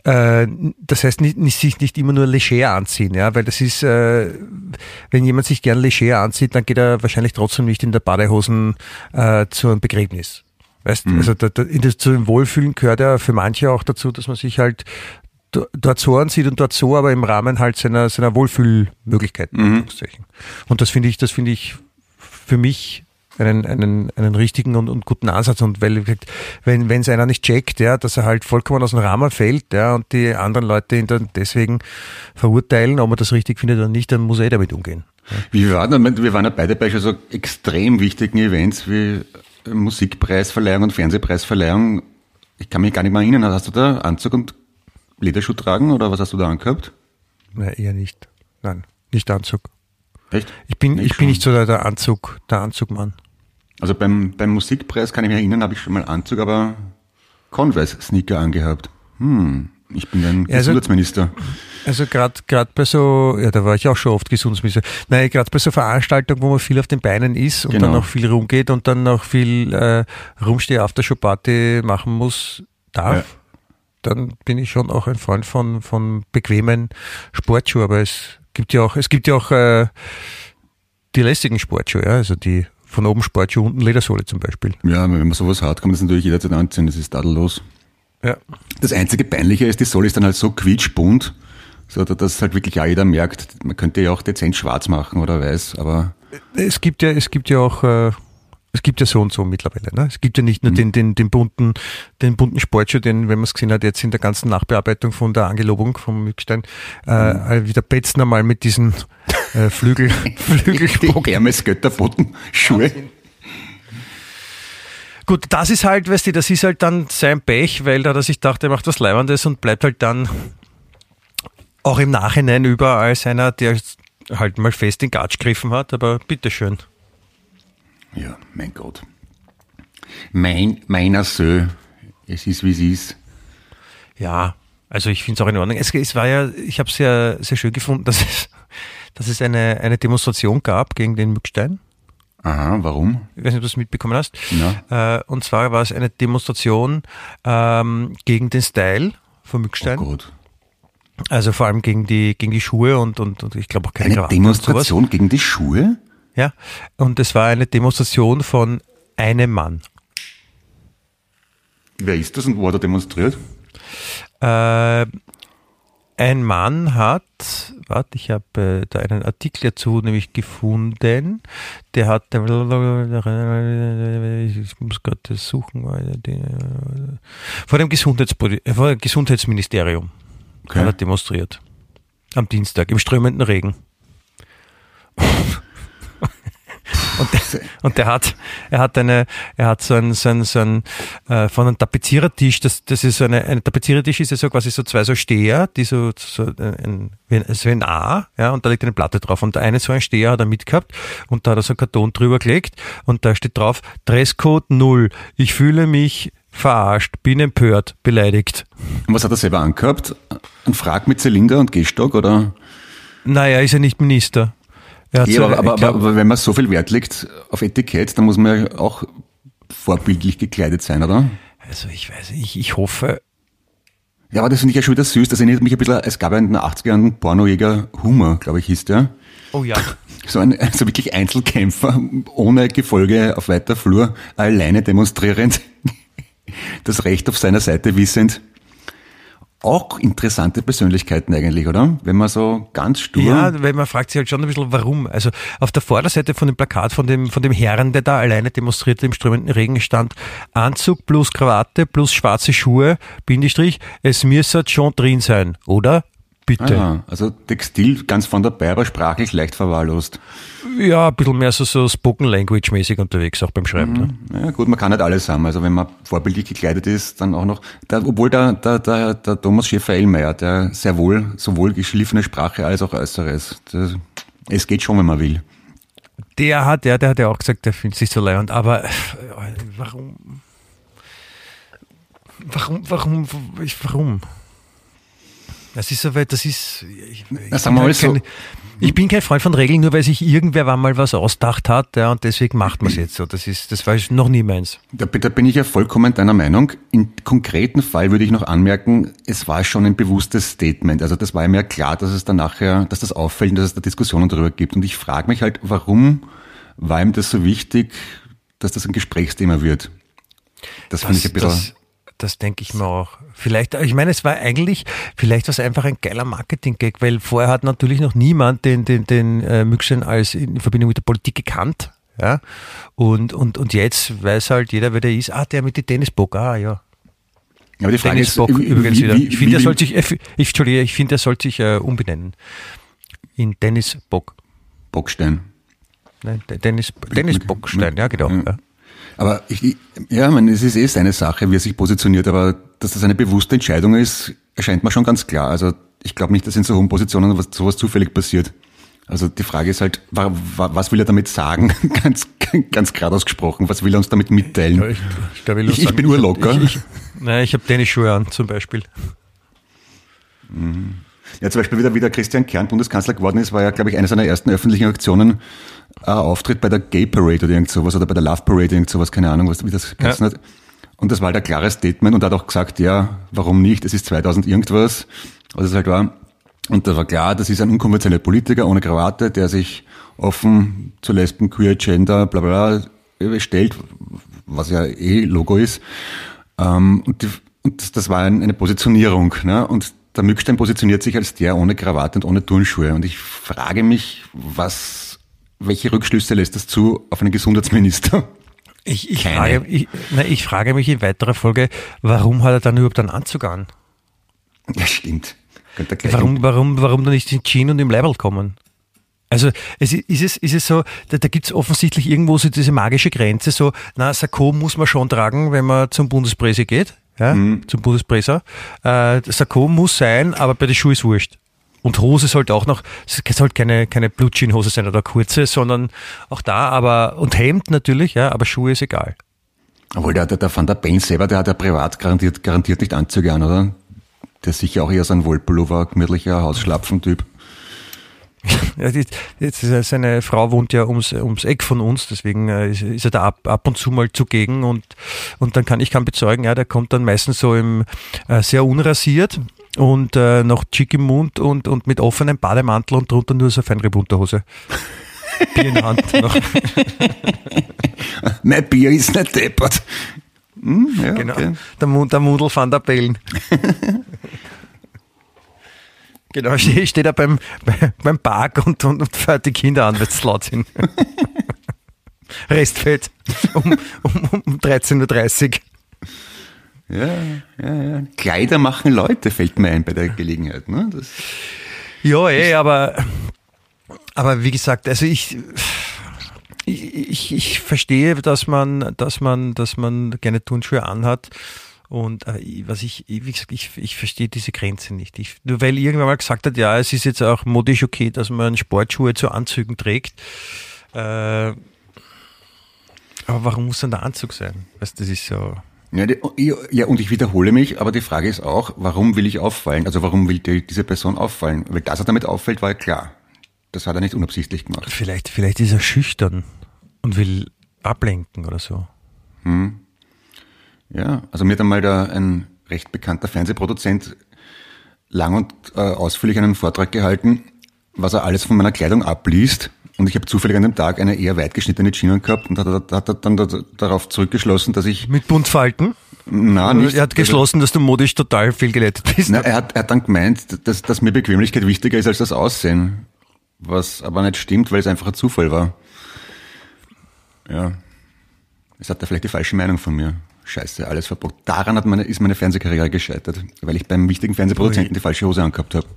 äh, das heißt, nicht, nicht, sich nicht immer nur leger anziehen, ja, weil das ist, äh, wenn jemand sich gern leger anzieht, dann geht er wahrscheinlich trotzdem nicht in der Badehosen äh, zu einem Begräbnis. Weißt, also da, da, das, zu dem Wohlfühlen gehört ja für manche auch dazu, dass man sich halt dort so ansieht und dort so, aber im Rahmen halt seiner, seiner Wohlfühlmöglichkeiten. Mhm. Und das finde ich, das finde ich für mich einen, einen, einen richtigen und, und guten Ansatz. Und weil, wenn wenn es einer nicht checkt, ja, dass er halt vollkommen aus dem Rahmen fällt, ja, und die anderen Leute ihn dann deswegen verurteilen, ob man das richtig findet oder nicht, dann muss er eh damit umgehen. Wie war denn, wir waren ja beide bei so extrem wichtigen Events wie Musikpreisverleihung und Fernsehpreisverleihung. Ich kann mich gar nicht mehr erinnern. Hast du da Anzug und Lederschuh tragen oder was hast du da angehabt? Nein, eher nicht. Nein, nicht Anzug. Echt? Ich bin, Nee, ich schon. bin nicht so der, der Anzug, der Anzugmann. Also beim, beim Musikpreis kann ich mich erinnern, habe ich schon mal Anzug, aber Converse-Sneaker angehabt. Hm, ich bin ein Ja, also- Gesundheitsminister. Also gerade gerade bei so, ja, da war ich auch schon oft Gesundheitsminister. Nein, gerade bei so Veranstaltungen, wo man viel auf den Beinen ist und Genau. dann noch viel rumgeht und dann noch viel äh, Rumsteh after show party machen muss, darf, dann bin ich schon auch ein Freund von von bequemen Sportschuhen. Aber es gibt ja auch, es gibt ja auch äh, die lästigen Sportschuhe, ja, also die von oben Sportschuhe, unten Ledersohle zum Beispiel. Ja, wenn man sowas hat, kann man das natürlich jederzeit anziehen, das ist tadellos. Ja. Das einzige Peinliche ist, die Sohle ist dann halt so quietschbunt, so dass halt wirklich auch jeder merkt, man könnte ja auch dezent schwarz machen oder weiß, aber Es gibt ja, es gibt ja auch, äh, es gibt ja so und so mittlerweile. Ne? Es gibt ja nicht nur den, den, den bunten, den bunten Sportschuh, den, wenn man es gesehen hat, jetzt in der ganzen Nachbearbeitung von der Angelobung vom Mückstein, äh, wieder Betzner mal mit diesen äh, Flügel, Flügelbock. Hermes Götterboten Schuhe. Gut, das ist halt, weißt du, das ist halt dann sein Pech, weil da, dass ich dachte, er macht was Leibendes und bleibt halt dann auch im Nachhinein über als einer, der halt mal fest in Gatsch gegriffen hat, aber bitteschön. Ja, mein Gott. Mein, meiner Sö. Es ist, wie es ist. Ja, also ich finde es auch in Ordnung. Es, es war ja, ich habe es ja sehr schön gefunden, dass es, dass es eine, eine Demonstration gab gegen den Mückstein. Aha, warum? Ich weiß nicht, ob du es mitbekommen hast. Ja. Äh, und zwar war es eine Demonstration ähm, gegen den Style von Oh Mückstein. Gott. also vor allem gegen die, gegen die Schuhe und, und, und ich glaube auch keine Eine Krawatte. Demonstration gegen die Schuhe? Ja, und es war eine Demonstration von einem Mann. Wer ist das und wo hat er demonstriert? Äh, ein Mann hat, warte, ich habe äh, da einen Artikel dazu nämlich gefunden, der hat, ich muss gerade das suchen, vor dem, äh, vor dem Gesundheitsministerium Okay. hat er demonstriert. Am Dienstag, im strömenden Regen. Und der, und der hat, er hat eine, er hat so ein, so ein, so ein äh, von einem Tapezierertisch, das, das ist so eine, ein Tapezierertisch ist ja so quasi so zwei so Steher, die so, so ein, wie ein, so ein A, ja, und da liegt eine Platte drauf. Und der eine so ein Steher hat er mitgehabt und da hat er so einen Karton drüber gelegt und da steht drauf, Dresscode null. Ich fühle mich verarscht, bin empört, beleidigt. Und was hat er selber angehabt? Ein Frag mit Zylinder und Gehstock oder? Naja, ist ja nicht Minister. Ja, so- aber, aber, glaub- aber wenn man so viel Wert legt auf Etikett, dann muss man ja auch vorbildlich gekleidet sein, oder? also ich weiß nicht, ich, ich hoffe, Ja, aber das finde ich ja schon wieder süß. Das erinnert mich ein bisschen, es gab ja in den 80er Jahren einen Pornojäger Hummer, glaube ich, hieß der. oh ja, So ein also wirklich Einzelkämpfer, ohne Gefolge auf weiter Flur, alleine demonstrierend, das Recht auf seiner Seite wissend. Auch interessante Persönlichkeiten eigentlich, oder? Wenn man so ganz stur. Ja, weil man fragt sich halt schon ein bisschen, warum. Also auf der Vorderseite von dem Plakat von dem, von dem Herrn, der da alleine demonstrierte im strömenden Regen, stand Anzug plus Krawatte plus schwarze Schuhe, Bindestrich, es müsse schon drin sein, oder? Bitte. Aha, also Textil ganz von dabei, aber sprachlich leicht verwahrlost. Ja, ein bisschen mehr so, so Spoken Language mäßig unterwegs, auch beim Schreiben. Ne? Ja gut, man kann nicht alles haben. Also wenn man vorbildlich gekleidet ist, dann auch noch. Der, obwohl der, der, der, der Thomas Schäfer-Ellmeier, der sehr wohl sowohl geschliffene Sprache als auch Äußeres. Das, es geht schon, wenn man will. Der hat, der, der hat ja auch gesagt, der findet sich so leid. Aber äh, warum? Warum, warum, ich- warum? Das ist so weit, das ist. Ich, ich, sagen wir bin mal so. kein, ich bin kein Freund von Regeln, nur weil sich irgendwer mal was ausdacht hat, ja, und deswegen macht man es jetzt so. Das ist, das war noch nie meins. Da, da bin ich ja vollkommen deiner Meinung. Im konkreten Fall würde ich noch anmerken, es war schon ein bewusstes Statement. Also das war mir klar, dass es dann nachher, dass das auffällt und dass es da Diskussionen darüber gibt. Und ich frage mich halt, warum war ihm das so wichtig, dass das ein Gesprächsthema wird? Das finde ich ein bisschen. das, das denke ich mir auch. Vielleicht, ich meine, es war eigentlich, vielleicht war es einfach ein geiler Marketing-Gag, weil vorher hat natürlich noch niemand den, den, den äh, Mückstein als in Verbindung mit der Politik gekannt. Ja? Und, und, und jetzt weiß halt jeder, wer der ist. Ah, der mit dem Tennisbock, ah ja. Aber die Frage Dennis ist, übrigens wie- wieder. wie- Ich finde, er wie- soll sich, äh, ich, Entschuldige, ich finde, er soll sich äh, umbenennen. In Dennis Bock. Bockstein. Nein, De- Dennis, Dennis Bockstein, ja genau. Ja. Aber ich, ich, ja, man, es ist eh seine Sache, wie er sich positioniert, aber dass das eine bewusste Entscheidung ist, erscheint mir schon ganz klar. Also ich glaube nicht, dass in so hohen Positionen was, sowas zufällig passiert. Also die Frage ist halt, wa, wa, was will er damit sagen? ganz, ganz gerade ausgesprochen, was will er uns damit mitteilen? Ich, ich, Ich- nur ich sagen, bin urlocker. Ich, ich, nein, ich habe Tennisschuhe an zum Beispiel. Ja, zum Beispiel wieder, wie der Christian Kern Bundeskanzler geworden ist, war ja, glaube ich, eine seiner ersten öffentlichen Aktionen äh, Auftritt bei der Gay Parade oder irgend sowas oder bei der Love Parade, irgend sowas, keine Ahnung, was, wie das geheißen hat. Und das war halt ein klares Statement und er hat auch gesagt, ja, warum nicht, es ist 2000 irgendwas, was es halt war. Und da war klar, das ist ein unkonventioneller Politiker ohne Krawatte, der sich offen zu Lesben, Queer, Gender, bla bla bla stellt, was ja eh Logo ist. Ähm, und, die, und das, das war ein, eine Positionierung. Ne? Und der Mückstein positioniert sich als der ohne Krawatte und ohne Turnschuhe. Und ich frage mich, was, welche Rückschlüsse lässt das zu auf einen Gesundheitsminister? Ich, ich, Keine. frage, ich, nein, ich frage mich in weiterer Folge, warum hat er dann überhaupt einen Anzug an? Ja, stimmt. Warum, warum, warum dann nicht in Jeans und im Leiberl kommen? Also es ist, ist, es, ist es so, da, da gibt es offensichtlich irgendwo so diese magische Grenze, so, na, Sakko muss man schon tragen, wenn man zum Bundespresse geht, ja, zum Bundespresser. Äh, Sakko muss sein, aber bei den Schuhen ist wurscht. Und Hose sollte auch noch, es sollte keine, keine Blutjean-Hose sein oder kurze, sondern auch da, aber, und Hemd natürlich, ja, aber Schuhe ist egal. Obwohl der, der, der Van der Bellen selber, der hat ja privat garantiert, garantiert nicht Anzüge an, oder? Der ist sicher auch eher so ein Wollpullover, gemütlicher Hausschlapfen-Typ. Ja, die, er- seine Frau wohnt ja ums, ums Eck von uns, deswegen äh, ist, ist er da ab, ab und zu mal zugegen und, und dann kann ich kann bezeugen, ja, der kommt dann meistens so im äh, sehr unrasiert und äh, noch chic im Mund und, und mit offenem Bademantel und drunter nur so eine Feinripp-Unterhose. Bier in der Hand noch. Mein Bier ist nicht deppert. Hm, ja, Genau. okay. Der, Mund, der Mundel van der Bellen. genau, ste- steht er beim, bei- beim Park und, und, und fährt die Kinder an, weil sie laut sind. Restfett um, um, um 13.30 Uhr. Ja, ja, ja. Kleider machen Leute, fällt mir ein bei der Gelegenheit. Ne? Das, Ja, eh, aber, aber wie gesagt, also ich, ich, ich, ich verstehe, dass man, dass man, dass man gerne Turnschuhe anhat. Und äh, was ich, ich- wie gesagt, ich, ich verstehe diese Grenze nicht. Ich, nur weil irgendwann mal gesagt hat, ja, es ist jetzt auch modisch okay, dass man Sportschuhe zu Anzügen trägt. Äh, aber warum muss dann der Anzug sein? Weißt, das ist so. Ja, die, ja, und ich wiederhole mich, aber die Frage ist auch, warum will ich auffallen? Also warum will die, diese Person auffallen? Weil dass er damit auffällt, war ja klar. Das hat er nicht unabsichtlich gemacht. Vielleicht, vielleicht ist er schüchtern und will ablenken oder so. Ja, also mir hat einmal da ein recht bekannter Fernsehproduzent lang und äh, ausführlich einen Vortrag gehalten, was er alles von meiner Kleidung abliest. Und ich habe zufällig an dem Tag eine eher weit geschnittene Jeans gehabt und hat, hat, hat er dann da, darauf zurückgeschlossen, dass ich, Mit Buntfalten? na, nicht. Er hat geschlossen, dass du modisch total fehlgeleitet bist. Na, er, hat, er hat dann gemeint, dass, dass mir Bequemlichkeit wichtiger ist als das Aussehen. Was aber nicht stimmt, weil es einfach ein Zufall war. Ja. Es hat er vielleicht die falsche Meinung von mir. Scheiße, alles verboten. Daran hat meine, ist meine Fernsehkarriere gescheitert, weil ich beim wichtigen Fernsehproduzenten die falsche Hose angehabt habe.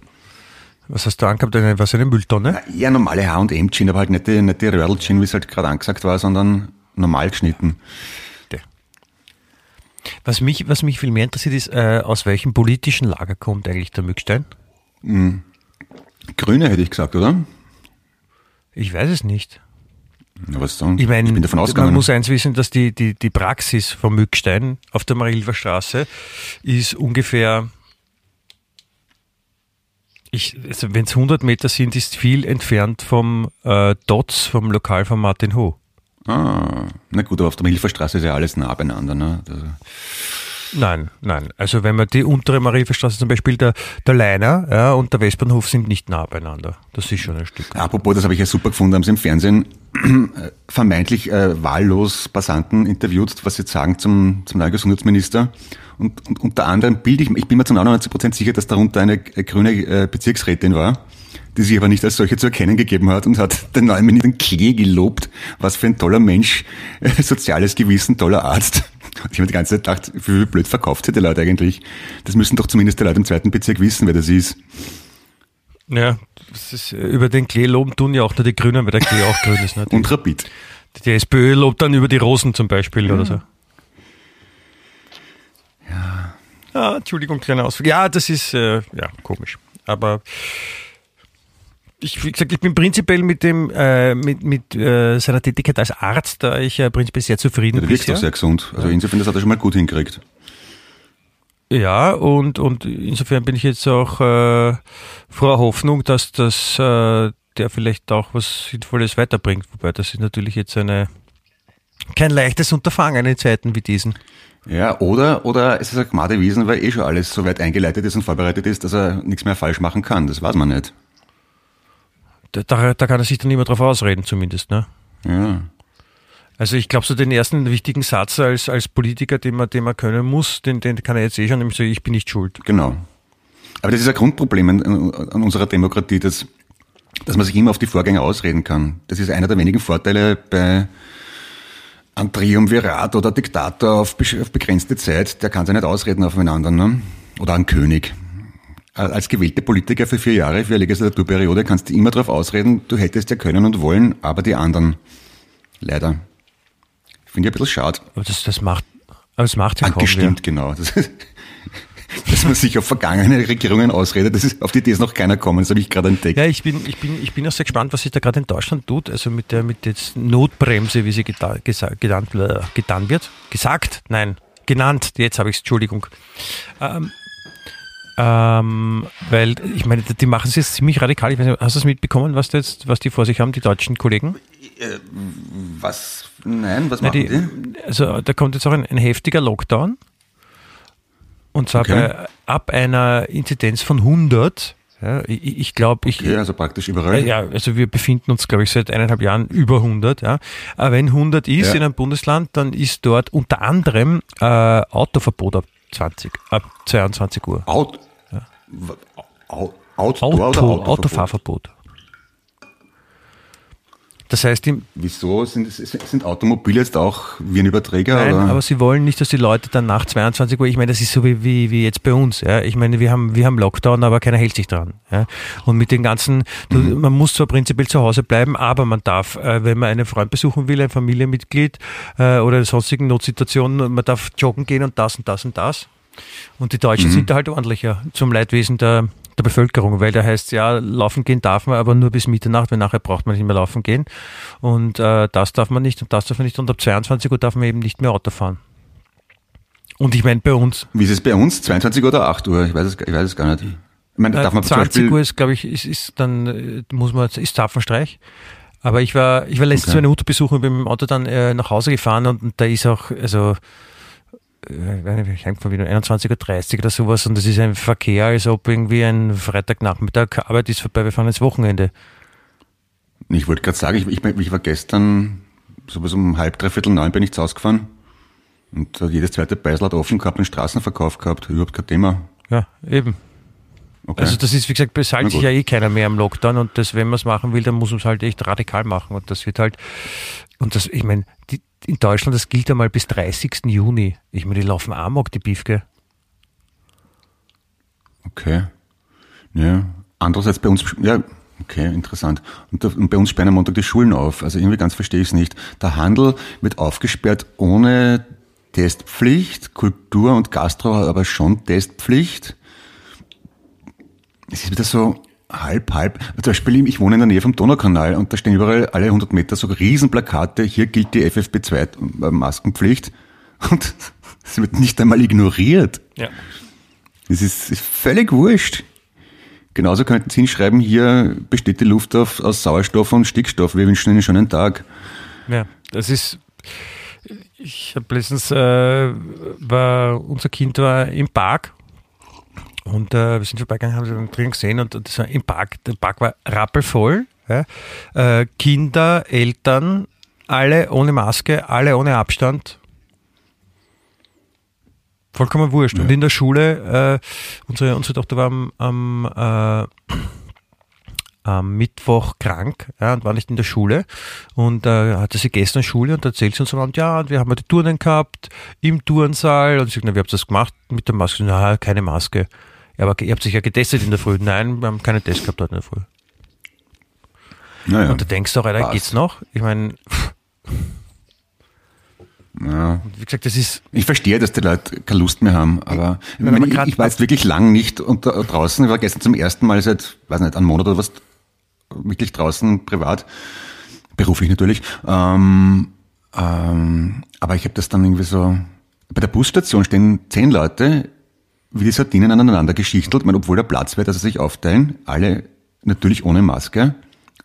Was hast du angehabt? Eine, was, eine Mülltonne? Ja, normale H&M-Jeans, aber halt nicht die, nicht die Rördel-Jeans, wie es halt gerade angesagt war, sondern normal geschnitten. Was mich, was mich viel mehr interessiert ist, äh, aus welchem politischen Lager kommt eigentlich der Mückstein? Grüne hätte ich gesagt, oder? Ich weiß es nicht. Na, was sagen? Ich meine, ich bin davon man ausgegangen. muss eins wissen, dass die, die, die Praxis vom Mückstein auf der Marilfer Straße ist ungefähr, wenn es 100 Meter sind, ist viel entfernt vom äh, Dotz, vom Lokal von Martin Ho. ah, na gut, aber auf der Hilferstraße ist ja alles nah beieinander. Ne? Das, Nein, nein. Also wenn man die untere Marilferstraße zum Beispiel, der, der Leiner ja, und der Westbahnhof sind nicht nah beieinander. Das ist schon ein Stück. Apropos, das habe ich ja super gefunden, haben sie im Fernsehen äh, vermeintlich äh, wahllos Passanten interviewt, was sie jetzt sagen zum, zum neuen Gesundheitsminister. Und, und unter anderem bilde ich, ich bin mir zu 99 Prozent sicher, dass darunter eine grüne äh, Bezirksrätin war, die sich aber nicht als solche zu erkennen gegeben hat und hat den neuen Minister Klee gelobt. Was für ein toller Mensch, äh, soziales Gewissen, toller Arzt. Und ich habe die ganze Zeit gedacht, wie blöd verkauft sie die Leute eigentlich. Das müssen doch zumindest die Leute im zweiten Bezirk wissen, wer das ist. Ja, das ist, äh, über den Klee loben tun ja auch nur die Grünen, weil der Klee auch grün ist. Ne? Die, Und Rapid. die SPÖ lobt dann über die Rosen zum Beispiel oder so. Ja. Ah, Entschuldigung, kleiner Ausflug. Ja, das ist äh, ja komisch. Aber ich, wie gesagt, ich bin prinzipiell mit dem äh, mit, mit äh, seiner Tätigkeit als Arzt, da ich äh, prinzipiell sehr zufrieden Ja, der wirkt bisher. auch sehr gesund. Also insofern, das hat er schon mal gut hingekriegt. Ja, und, und insofern bin ich jetzt auch äh, voller Hoffnung, dass das äh, der vielleicht auch was Sinnvolles weiterbringt. Wobei das ist natürlich jetzt eine kein leichtes Unterfangen in Zeiten wie diesen. Ja, oder, oder es ist ein Gmade Wiesen, weil eh schon alles so weit eingeleitet ist und vorbereitet ist, dass er nichts mehr falsch machen kann. Das weiß man nicht. Da, da, da kann er sich dann immer drauf ausreden, zumindest. Ne? Ja. Also ich glaube, so den ersten wichtigen Satz als, als Politiker, den man, den man können muss, den, den kann er jetzt eh schon, nämlich so, ich bin nicht schuld. Genau. Aber das ist ein Grundproblem an, an unserer Demokratie, dass, dass man sich immer auf die Vorgänge ausreden kann. Das ist einer der wenigen Vorteile bei einem Triumvirat oder Diktator auf, begrenzte Zeit. Der kann sich nicht ausreden aufeinander. Ne? Oder ein König. Als gewählte Politiker für vier Jahre, für eine Legislaturperiode, kannst du immer darauf ausreden, du hättest ja können und wollen, aber die anderen. Leider. Finde ich ein bisschen schade. Aber das, das macht, aber das macht ja Ah, kaum wer. gestimmt, genau. Das ist, dass man sich auf vergangene Regierungen ausredet, das ist, auf die Idee ist noch keiner gekommen, das habe ich gerade entdeckt. Ja, ich bin, ich bin, ich bin auch sehr gespannt, was sich da gerade in Deutschland tut. Also mit der, mit der Notbremse, wie sie geta, gesa, genannt, äh, getan wird. Gesagt? Nein. Genannt. Jetzt habe ich es, Entschuldigung. Ähm, ähm, weil, ich meine, die machen es jetzt ziemlich radikal. Ich weiß nicht, hast du es mitbekommen, was, jetzt, was die vor sich haben, die deutschen Kollegen? Was? Nein, was machen die, die? also da kommt jetzt auch ein, ein heftiger Lockdown. Und zwar Okay. bei, ab einer Inzidenz von 100. Ja, ich ich glaube, ich, Okay, also praktisch überall. Äh, Ja, also wir befinden uns, glaube ich, seit eineinhalb Jahren über 100. Ja. Aber wenn 100 ist Ja. in einem Bundesland, dann ist dort unter anderem äh, Autoverbot ab 20, ab 22 Uhr. Out, Au- Outdoor Auto, Autoverbot? Autofahrverbot. Das heißt, im, Wieso sind, sind Automobile jetzt auch wie ein Überträger? Nein, oder? aber sie wollen nicht, dass die Leute dann nach 22 Uhr, ich meine, das ist so wie, wie, wie jetzt bei uns. Ja. Ich meine, wir haben, wir haben Lockdown, aber keiner hält sich dran. Ja. Und mit den ganzen, Mhm. man muss zwar prinzipiell zu Hause bleiben, aber man darf, äh, wenn man einen Freund besuchen will, ein Familienmitglied äh, oder in sonstigen Notsituationen, man darf joggen gehen und das und das und das. Und die Deutschen Mhm. sind da halt ordentlicher zum Leidwesen der, der Bevölkerung, weil da heißt ja, laufen gehen darf man, aber nur bis Mitternacht, weil nachher braucht man nicht mehr laufen gehen. Und äh, das darf man nicht und das darf man nicht und ab 22 Uhr darf man eben nicht mehr Auto fahren. Und ich meine, bei uns, Wie ist es bei uns? 22 Uhr oder 8 Uhr? Ich weiß es, ich weiß es gar nicht. Ich meine, äh, darf man zum 20 Beispiel, Uhr ist, glaube ich, ist, ist dann, äh, muss man, ist Zapfenstreich. Aber ich war, ich war letztens Okay. meine Mutter besuchen und bin mit dem Auto dann äh, nach Hause gefahren und, und da ist auch, also, ich heimgefahren bin, 21.30 Uhr oder sowas und das ist ein Verkehr, als ob irgendwie ein Freitagnachmittag Arbeit ist vorbei, wir fahren ins Wochenende. ich wollte gerade sagen, ich, ich, ich war gestern, so bis um halb, dreiviertel neun bin ich zu Hause gefahren. Und äh, jedes zweite Beisel hat offen gehabt, einen Straßenverkauf gehabt, überhaupt kein Thema. Ja, eben. Okay. Also das ist, wie gesagt, bezahlt sich ja eh keiner mehr im Lockdown und das, wenn man es machen will, dann muss man es halt echt radikal machen und das wird halt, und das, ich meine, in Deutschland, das gilt einmal bis 30. Juni. Ich meine, die laufen amok, die Biefke. Okay. Ja. Andererseits bei uns, ja, okay, interessant. Und, da, und bei uns sperren am Montag die Schulen auf. Also irgendwie ganz verstehe ich es nicht. Der Handel wird aufgesperrt ohne Testpflicht, Kultur und Gastro aber schon Testpflicht. Es ist wieder so halb, halb. Zum Beispiel, ich wohne in der Nähe vom Donaukanal und da stehen überall alle 100 Meter so Riesenplakate, hier gilt die FFP2 äh, Maskenpflicht und es wird nicht einmal ignoriert. Ja. Es ist, ist völlig wurscht. Genauso könnten Sie hinschreiben, hier besteht die Luft auf, aus Sauerstoff und Stickstoff. Wir wünschen Ihnen einen schönen Tag. Ja, das ist. Ich habe letztens, äh, war, unser Kind war im Park und äh, wir sind vorbeigegangen, haben sie drin gesehen und das war im Park, der Park war rappelvoll. Ja? Äh, Kinder, Eltern, alle ohne Maske, alle ohne Abstand. Vollkommen wurscht. Und in der Schule, äh, unsere, unsere Tochter war am, am, äh, am Mittwoch krank ja, und war nicht in der Schule. Und äh, hatte sie gestern Schule und erzählt sie uns so, ja, und wir haben die Touren gehabt im Turnsaal. Und sie sagt, na, wie habt ihr das gemacht mit der Maske? Na, keine Maske. Ja, aber ihr habt sich ja getestet in der Früh. Nein, wir haben keine Test gehabt dort in der Früh. Naja, Und du denkst doch, Alter, passt. geht's noch? Ich meine, ja. wie gesagt, das ist, Ich verstehe, dass die Leute keine Lust mehr haben, aber ich, meine, ich, ich war jetzt wirklich lang nicht unter, draußen. Ich war gestern zum ersten Mal seit, weiß nicht, einem Monat oder was, wirklich draußen, privat, beruflich natürlich. Ähm, ähm, aber ich habe das dann irgendwie so, bei der Busstation stehen zehn Leute, wie die Sardinen aneinander geschichtelt, ich meine, obwohl der Platz wäre, dass sie sich aufteilen, alle natürlich ohne Maske.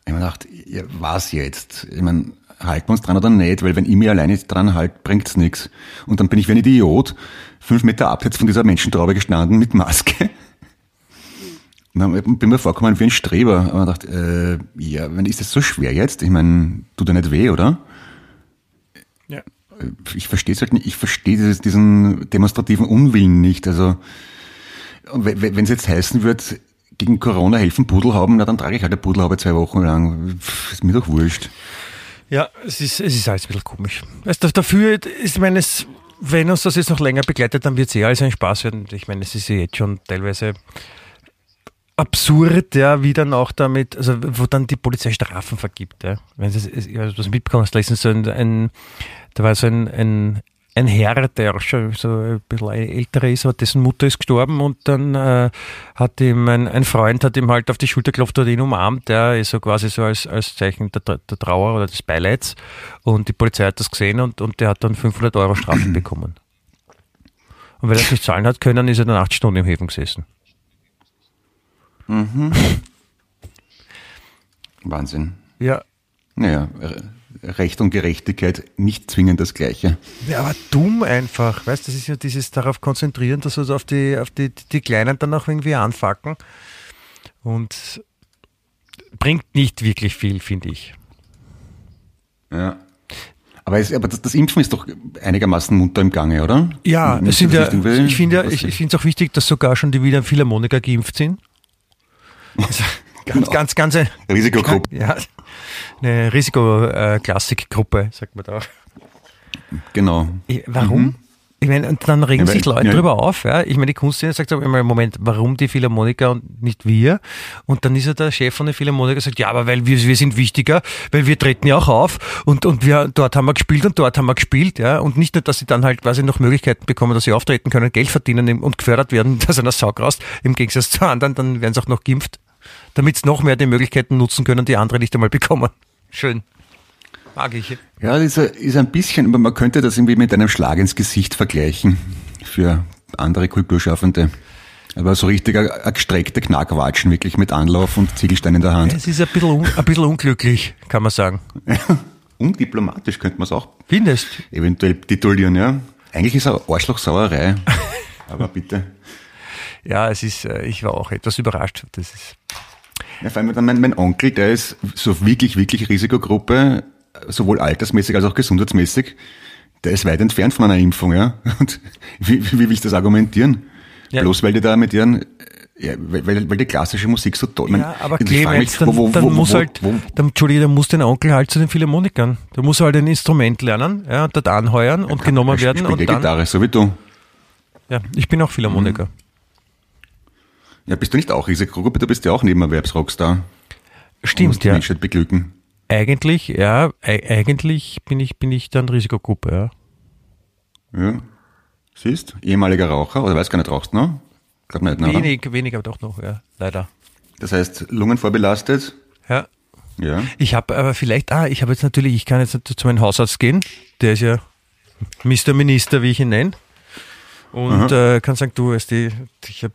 Ich habe gedacht, ja, was jetzt? Ich meine, halten wir uns dran oder nicht? Weil wenn ich mich alleine dran halte, bringt's nichts. Und dann bin ich wie ein Idiot fünf Meter abseits von dieser Menschentraube gestanden mit Maske. Und dann bin mir vorgekommen wie ein Streber. Aber ich dachte, äh, ja, wenn ist das so schwer jetzt? Ich meine, tut ja nicht weh, oder? Ich verstehe es halt nicht, ich verstehe diesen demonstrativen Unwillen nicht. Also wenn es jetzt heißen wird, gegen Corona helfen Pudelhauben, na dann trage ich halt eine Pudelhaube zwei Wochen lang. Pff, ist mir doch wurscht. Ja, es ist, es ist alles ein bisschen komisch. Du, dafür ist, ich meine, es, wenn uns das jetzt noch länger begleitet, dann wird es eh alles ein Spaß werden. Ich meine, es ist ja jetzt schon teilweise absurd, ja, wie dann auch damit, also wo dann die Polizei Strafen vergibt, ja. Wenn du das, das mitbekommen hast, letztens so ein, ein da war so ein, ein, ein Herr, der auch schon so ein bisschen älterer ist, aber dessen Mutter ist gestorben und dann äh, hat ihm ein, ein Freund hat ihm halt auf die Schulter geklopft oder ihn umarmt, der ist so quasi so als, als Zeichen der, der Trauer oder des Beileids und die Polizei hat das gesehen und, und der hat dann 500 Euro Strafe bekommen. Und weil er es nicht zahlen hat können, ist er dann acht Stunden im Häfen gesessen. Wahnsinn. Ja, Naja, Recht und Gerechtigkeit nicht zwingend das Gleiche. Ja, aber dumm einfach, weißt du, das ist ja dieses darauf konzentrieren, dass wir auf die, auf die, die Kleinen dann auch irgendwie anfacken. Und bringt nicht wirklich viel, finde ich. Ja. Aber, es, aber das, das Impfen ist doch einigermaßen munter im Gange, oder? Ja, es sind ja, ich finde ja, ich, ich finde es auch wichtig, dass sogar schon die Wiener Philharmoniker geimpft sind. Also, ganz, Genau. ganz, ganz, Risikogruppe. ja, eine Risikoklassikgruppe, sagt man da. Genau. Warum? Ich meine, und dann regen Ja, sich Leute ja. drüber auf. Ja. Ich meine, die Kunstszene sagt aber immer, Moment, warum die Philharmoniker und nicht wir? Und dann ist ja der Chef von den Philharmoniker sagt, ja, aber weil wir, wir sind wichtiger, weil wir treten ja auch auf und, und wir, dort haben wir gespielt und dort haben wir gespielt. Ja. Und nicht nur, dass sie dann halt quasi noch Möglichkeiten bekommen, dass sie auftreten können, Geld verdienen und gefördert werden, dass einer Sau raus. Im Gegensatz zu anderen, dann werden sie auch noch geimpft, damit sie noch mehr die Möglichkeiten nutzen können, die andere nicht einmal bekommen. Schön. Mag ich. Ja, das ist, ein- bisschen, aber man könnte das irgendwie mit einem Schlag ins Gesicht vergleichen für andere Kulturschaffende. Aber so richtig ein, ein gestreckte Knackwatschen, wirklich mit Anlauf und Ziegelstein in der Hand. Es ist ein bisschen, un, ein bisschen unglücklich, kann man sagen. Undiplomatisch könnte man es auch Findest? eventuell titulieren, ja. Eigentlich ist es eine Arschlochsauerei. aber bitte. Ja, es ist, äh, ich war auch etwas überrascht. Das ist, Ja, vor allem dann mein, mein Onkel, der ist so wirklich, wirklich Risikogruppe, sowohl altersmäßig als auch gesundheitsmäßig. Der ist weit entfernt von einer Impfung, ja. Und wie, wie, willst du das argumentieren? Ja. Bloß weil die da mit ihren, ja, weil, weil die klassische Musik so toll, ich ja, aber ich Clemens, dann, wo- wo- dann wo- muss wo- halt, wo- dann, Entschuldige, dann muss den Onkel halt zu den Philharmonikern. Da muss er halt ein Instrument lernen, ja, und dort anheuern und genommen er werden die dann, Gitarre, so wie du. ja, ich bin auch Philharmoniker. Ja, bist du nicht auch Risikogruppe? Du bist ja auch Nebenerwerbsrockstar. Stimmt, musst die ja. Menschheit beglücken. Eigentlich, ja, e- eigentlich bin ich, bin ich dann Risikogruppe, ja. Ja. Siehst? Ehemaliger Raucher, oder weiß gar nicht, rauchst du noch? Glaub nicht, ne, oder? Wenig, wenig, aber doch noch, ja, leider. Das heißt, Lungen vorbelastet? Ja. Ja. Ich habe aber vielleicht, ah, ich habe jetzt natürlich, ich kann jetzt zu meinem Hausarzt gehen, der ist ja Mr. Minister, wie ich ihn nenne. Und äh, kann sagen, du, weißt du, ich habe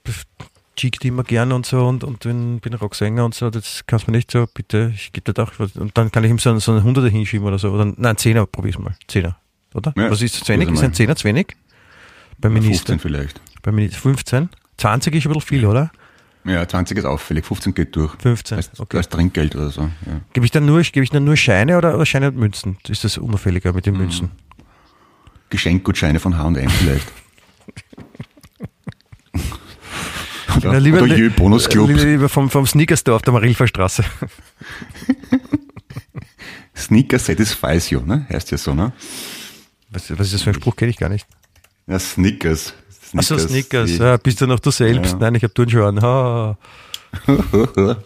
Die immer gern und so und, und bin, bin Rocksänger und so, das kannst du mir nicht so, bitte, ich gebe dir doch. Und dann kann ich ihm so, einen- so einen Hunderter hinschieben oder so. Oder, nein, Zehner, probier's mal. Zehner, oder? Ja, was ist zu wenig? Ist ein Zehner zu wenig? Beim Minister. 15 vielleicht. Beim Minister 15? 20 ist ein bisschen viel, oder? Ja, 20 ist auffällig, 15 geht durch. 15, Als, okay. als Trinkgeld oder so. Ja. Gebe ich dann nur, gebe ich dann nur Scheine oder, oder Scheine und Münzen? Ist das unauffälliger mit den Münzen? Geschenkgutscheine von H&M vielleicht. Ja, lieber, Oder Jö Bonusclub. Lieber vom, vom Sneakerstore auf der Marilfer Straße. Sneaker satisfies you, ne? Heißt ja so, ne? Was, was ist das für ein Spruch? Kenne ich gar nicht. Ja, Snickers. Achso, Snickers. Ja, bist du noch du selbst? Ja. Nein, ich habe Turnschuhe an. Ha.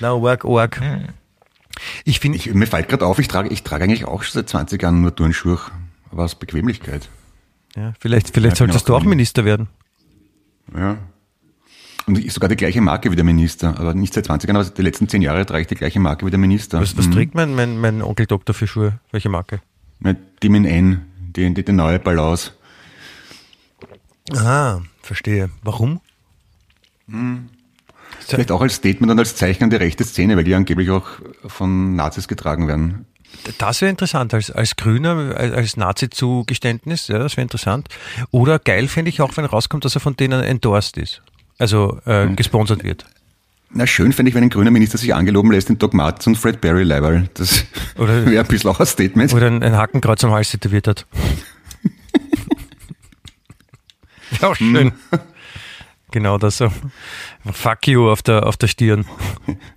Na, arg, arg. Ich finde, Ich, mir fällt gerade auf, ich trage, ich trage eigentlich auch schon seit 20 Jahren nur Turnschuhe. Aber aus Bequemlichkeit. ja, vielleicht, vielleicht solltest auch du auch. Minister werden. Ja. Und ich, sogar die gleiche Marke wie der Minister. Aber nicht seit 20 Jahren, aber die letzten 10 Jahre trage ich die gleiche Marke wie der Minister. Was, was Mhm. trägt mein, mein, mein Onkel Doktor für Schuhe? Welche Marke? Ja, Die Min N, die, die, die neue Balance. Ah, verstehe. Warum? Vielleicht auch als Statement und als Zeichen an die rechte Szene, weil die angeblich auch von Nazis getragen werden. Das wäre interessant, als, als Grüner, als, als Nazi-Zugeständnis, ja, das wäre interessant. Oder geil fände ich auch, wenn rauskommt, dass er von denen endorsed ist. Also äh, Hm. gesponsert wird. Na, schön fände ich, wenn ein grüner Minister sich angeloben lässt in Doc Martens und Fred Berry Leiberl. Das Oder- wäre ein bisschen auch ein Statement. Oder ein, ein Hakenkreuz am Hals tätowiert hat. ja, auch schön. Genau das so. Fuck you auf der, auf der Stirn.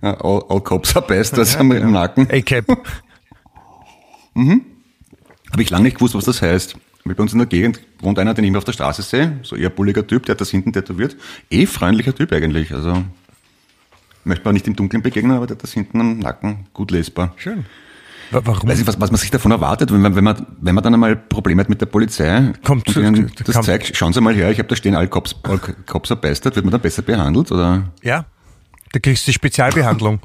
All, all cops are best, das haben wir im Nacken. A-Cap. Habe ich lange nicht gewusst, was das heißt. Weil bei uns in der Gegend wohnt einer, den ich immer auf der Straße sehe. So eher bulliger Typ, der hat das hinten tätowiert. Eh freundlicher Typ eigentlich. Also möchte man nicht im Dunkeln begegnen, aber der hat das hinten am Nacken gut lesbar. Schön. Wa- Warum? Weiß nicht, was, was man sich davon erwartet, wenn man, wenn man, wenn man dann einmal Probleme hat mit der Polizei Kommt und zu- ihnen das kommt- zeigt, schauen Sie mal her, ich habe da stehen, all Cops, all Cops are bastard, wird man dann besser behandelt oder? Ja. Da kriegst du die Spezialbehandlung.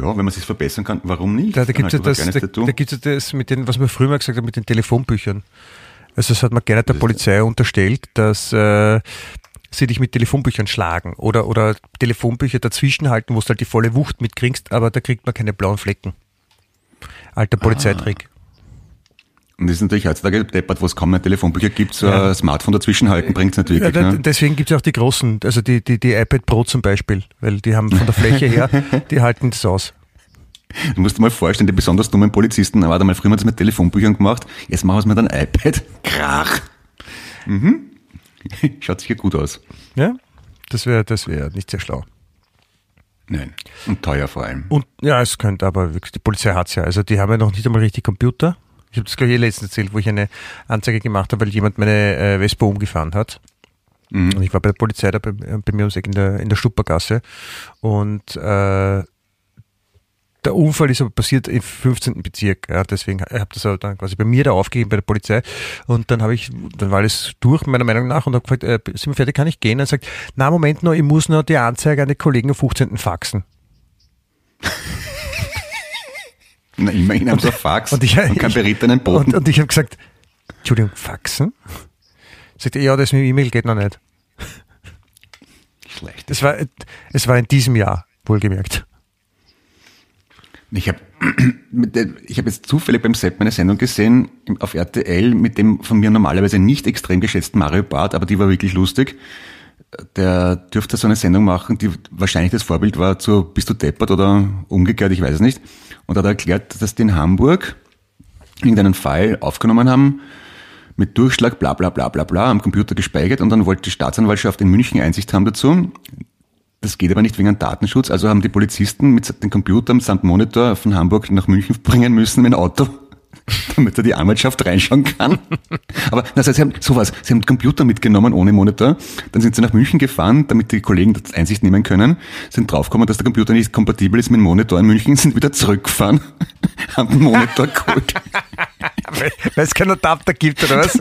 Ja, wenn man sich verbessern kann, warum nicht? Da, da gibt es ja das, da, da gibt's ja das mit den, was man früher mal gesagt hat, mit den Telefonbüchern. Also das hat man gerne der Polizei unterstellt, dass äh, sie dich mit Telefonbüchern schlagen oder, oder Telefonbücher dazwischen halten, wo du halt die volle Wucht mitkriegst, aber da kriegt man keine blauen Flecken. Alter Polizeitrick. Und das ist natürlich heutzutage deppert, wo es kaum mehr Telefonbücher gibt, so Ja. ein Smartphone dazwischen halten, bringt's nicht Ja, wirklich. da, ne? deswegen gibt es auch die großen, also die, die, die iPad Pro zum Beispiel, weil die haben von der Fläche her, die halten das aus. Du musst dir mal vorstellen, die besonders dummen Polizisten, warte mal, früher haben wir das mit Telefonbüchern gemacht, jetzt machen wir es mit einem iPad. Krach. Mhm. Schaut sicher gut aus. Ja, das wäre das wär nicht sehr schlau. Nein. Und teuer vor allem. Und ja, es könnte aber, wirklich, die Polizei hat's ja. Also die haben ja noch nicht einmal richtig Computer. Ich habe das gleich eh letztens erzählt, wo ich eine Anzeige gemacht habe, weil jemand meine äh, Vespa umgefahren hat. Und ich war bei der Polizei da bei, bei mir ums Eck in der, in der Stuppergasse. Und äh, der Unfall ist aber passiert im 15. Bezirk. Ja, deswegen habe ich das aber dann quasi bei mir da aufgegeben bei der Polizei. Und dann habe ich, dann war alles durch, meiner Meinung nach, und habe gefragt, äh, sind wir fertig, kann ich gehen? Dann sagt, na Moment noch, ich muss noch die Anzeige an die Kollegen am 15. faxen. Na, immerhin haben sie ein Fax und, Und ich, kein berittenen Boten. Und, und ich habe gesagt, Entschuldigung, faxen? Sagt er, ja, das mit dem E-Mail geht noch nicht. Schlecht. Das war, es war in diesem Jahr, wohlgemerkt. Ich habe ich hab jetzt zufällig beim Sepp meine Sendung gesehen auf RTL mit dem von mir normalerweise nicht extrem geschätzten Mario Barth, aber die war wirklich lustig. Der dürfte so eine Sendung machen, die wahrscheinlich das Vorbild war zu Bist du deppert oder umgekehrt, ich weiß es nicht. Und hat erklärt, dass die in Hamburg irgendeinen Fall aufgenommen haben, mit Durchschlag, bla bla bla bla bla, am Computer gespeichert und dann wollte die Staatsanwaltschaft in München Einsicht haben dazu. Das geht aber nicht wegen Datenschutz, also haben die Polizisten mit den Computern samt Monitor von Hamburg nach München bringen müssen mit dem Auto, damit da die Anwaltschaft reinschauen kann. Aber das heißt, sie haben sowas, sie haben Computer mitgenommen ohne Monitor, dann sind sie nach München gefahren, damit die Kollegen das Einsicht nehmen können, sind draufgekommen, dass der Computer nicht kompatibel ist mit dem Monitor in München, sind wieder zurückgefahren, haben den Monitor geholt. Weil es keinen Adapter gibt, oder was?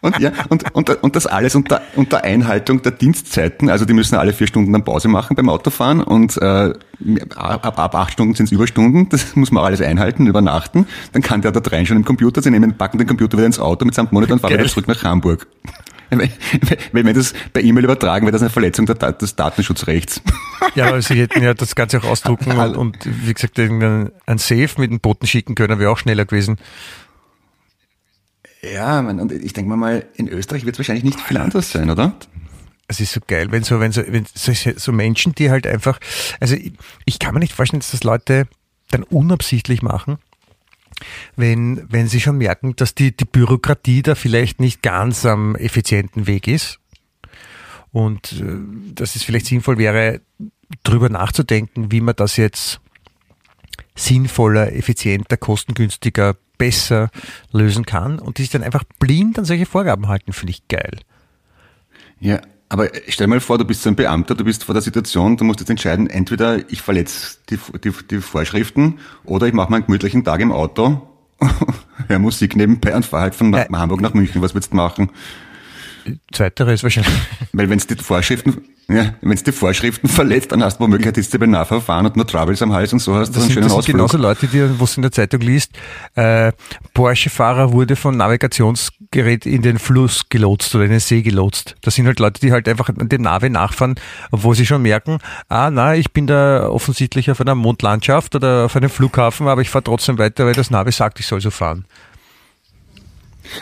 Und ja, und, und, und das alles unter, unter Einhaltung der Dienstzeiten. Also die müssen alle vier Stunden dann Pause machen beim Autofahren und äh, ab, ab acht Stunden sind es Überstunden. Das muss man alles einhalten, übernachten. Dann kann der da reinschauen im Computer. Sie nehmen, packen den Computer wieder ins Auto mitsamt Monitor und fahren wieder zurück nach Hamburg. Wenn, wenn wenn das per E-Mail übertragen wäre, das eine Verletzung der, des Datenschutzrechts. Ja, aber sie hätten ja das Ganze auch ausdrucken und, und wie gesagt, ein Safe mit dem Boten schicken können, wäre auch schneller gewesen. Ja, man, und ich denke mal in Österreich wird es wahrscheinlich nicht viel anders sein, oder? Es ist so geil, wenn so, wenn so, wenn so, so Menschen, die halt einfach, also ich, ich kann mir nicht vorstellen, dass das Leute dann unabsichtlich machen, wenn, wenn Sie schon merken, dass die, die Bürokratie da vielleicht nicht ganz am effizienten Weg ist und äh, dass es vielleicht sinnvoll wäre, drüber nachzudenken, wie man das jetzt sinnvoller, effizienter, kostengünstiger, besser lösen kann und die sich dann einfach blind an solche Vorgaben halten, finde ich geil. Ja, aber stell mal vor, du bist so ein Beamter, du bist vor der Situation, du musst jetzt entscheiden, entweder ich verletze die, die, die Vorschriften oder ich mache mal einen gemütlichen Tag im Auto, höre Musik nebenbei und fahre halt von Ja. Hamburg nach München. Was willst du machen? Zweitere ist wahrscheinlich. Weil wenn es die Vorschriften, ja, wenn die Vorschriften verletzt, dann hast du womöglich ein Disziplinarverfahren und nur Troubles am Hals und so hast du Das einen sind, schönen das sind Ausflug. genauso Leute, die, wo es in der Zeitung liest, äh, Porsche-Fahrer wurde von Navigationsgerät in den Fluss gelotst oder in den See gelotst. Das sind halt Leute, die halt einfach dem Navi nachfahren, obwohl sie schon merken, ah, na, ich bin da offensichtlich auf einer Mondlandschaft oder auf einem Flughafen, aber ich fahre trotzdem weiter, weil das Navi sagt, ich soll so fahren.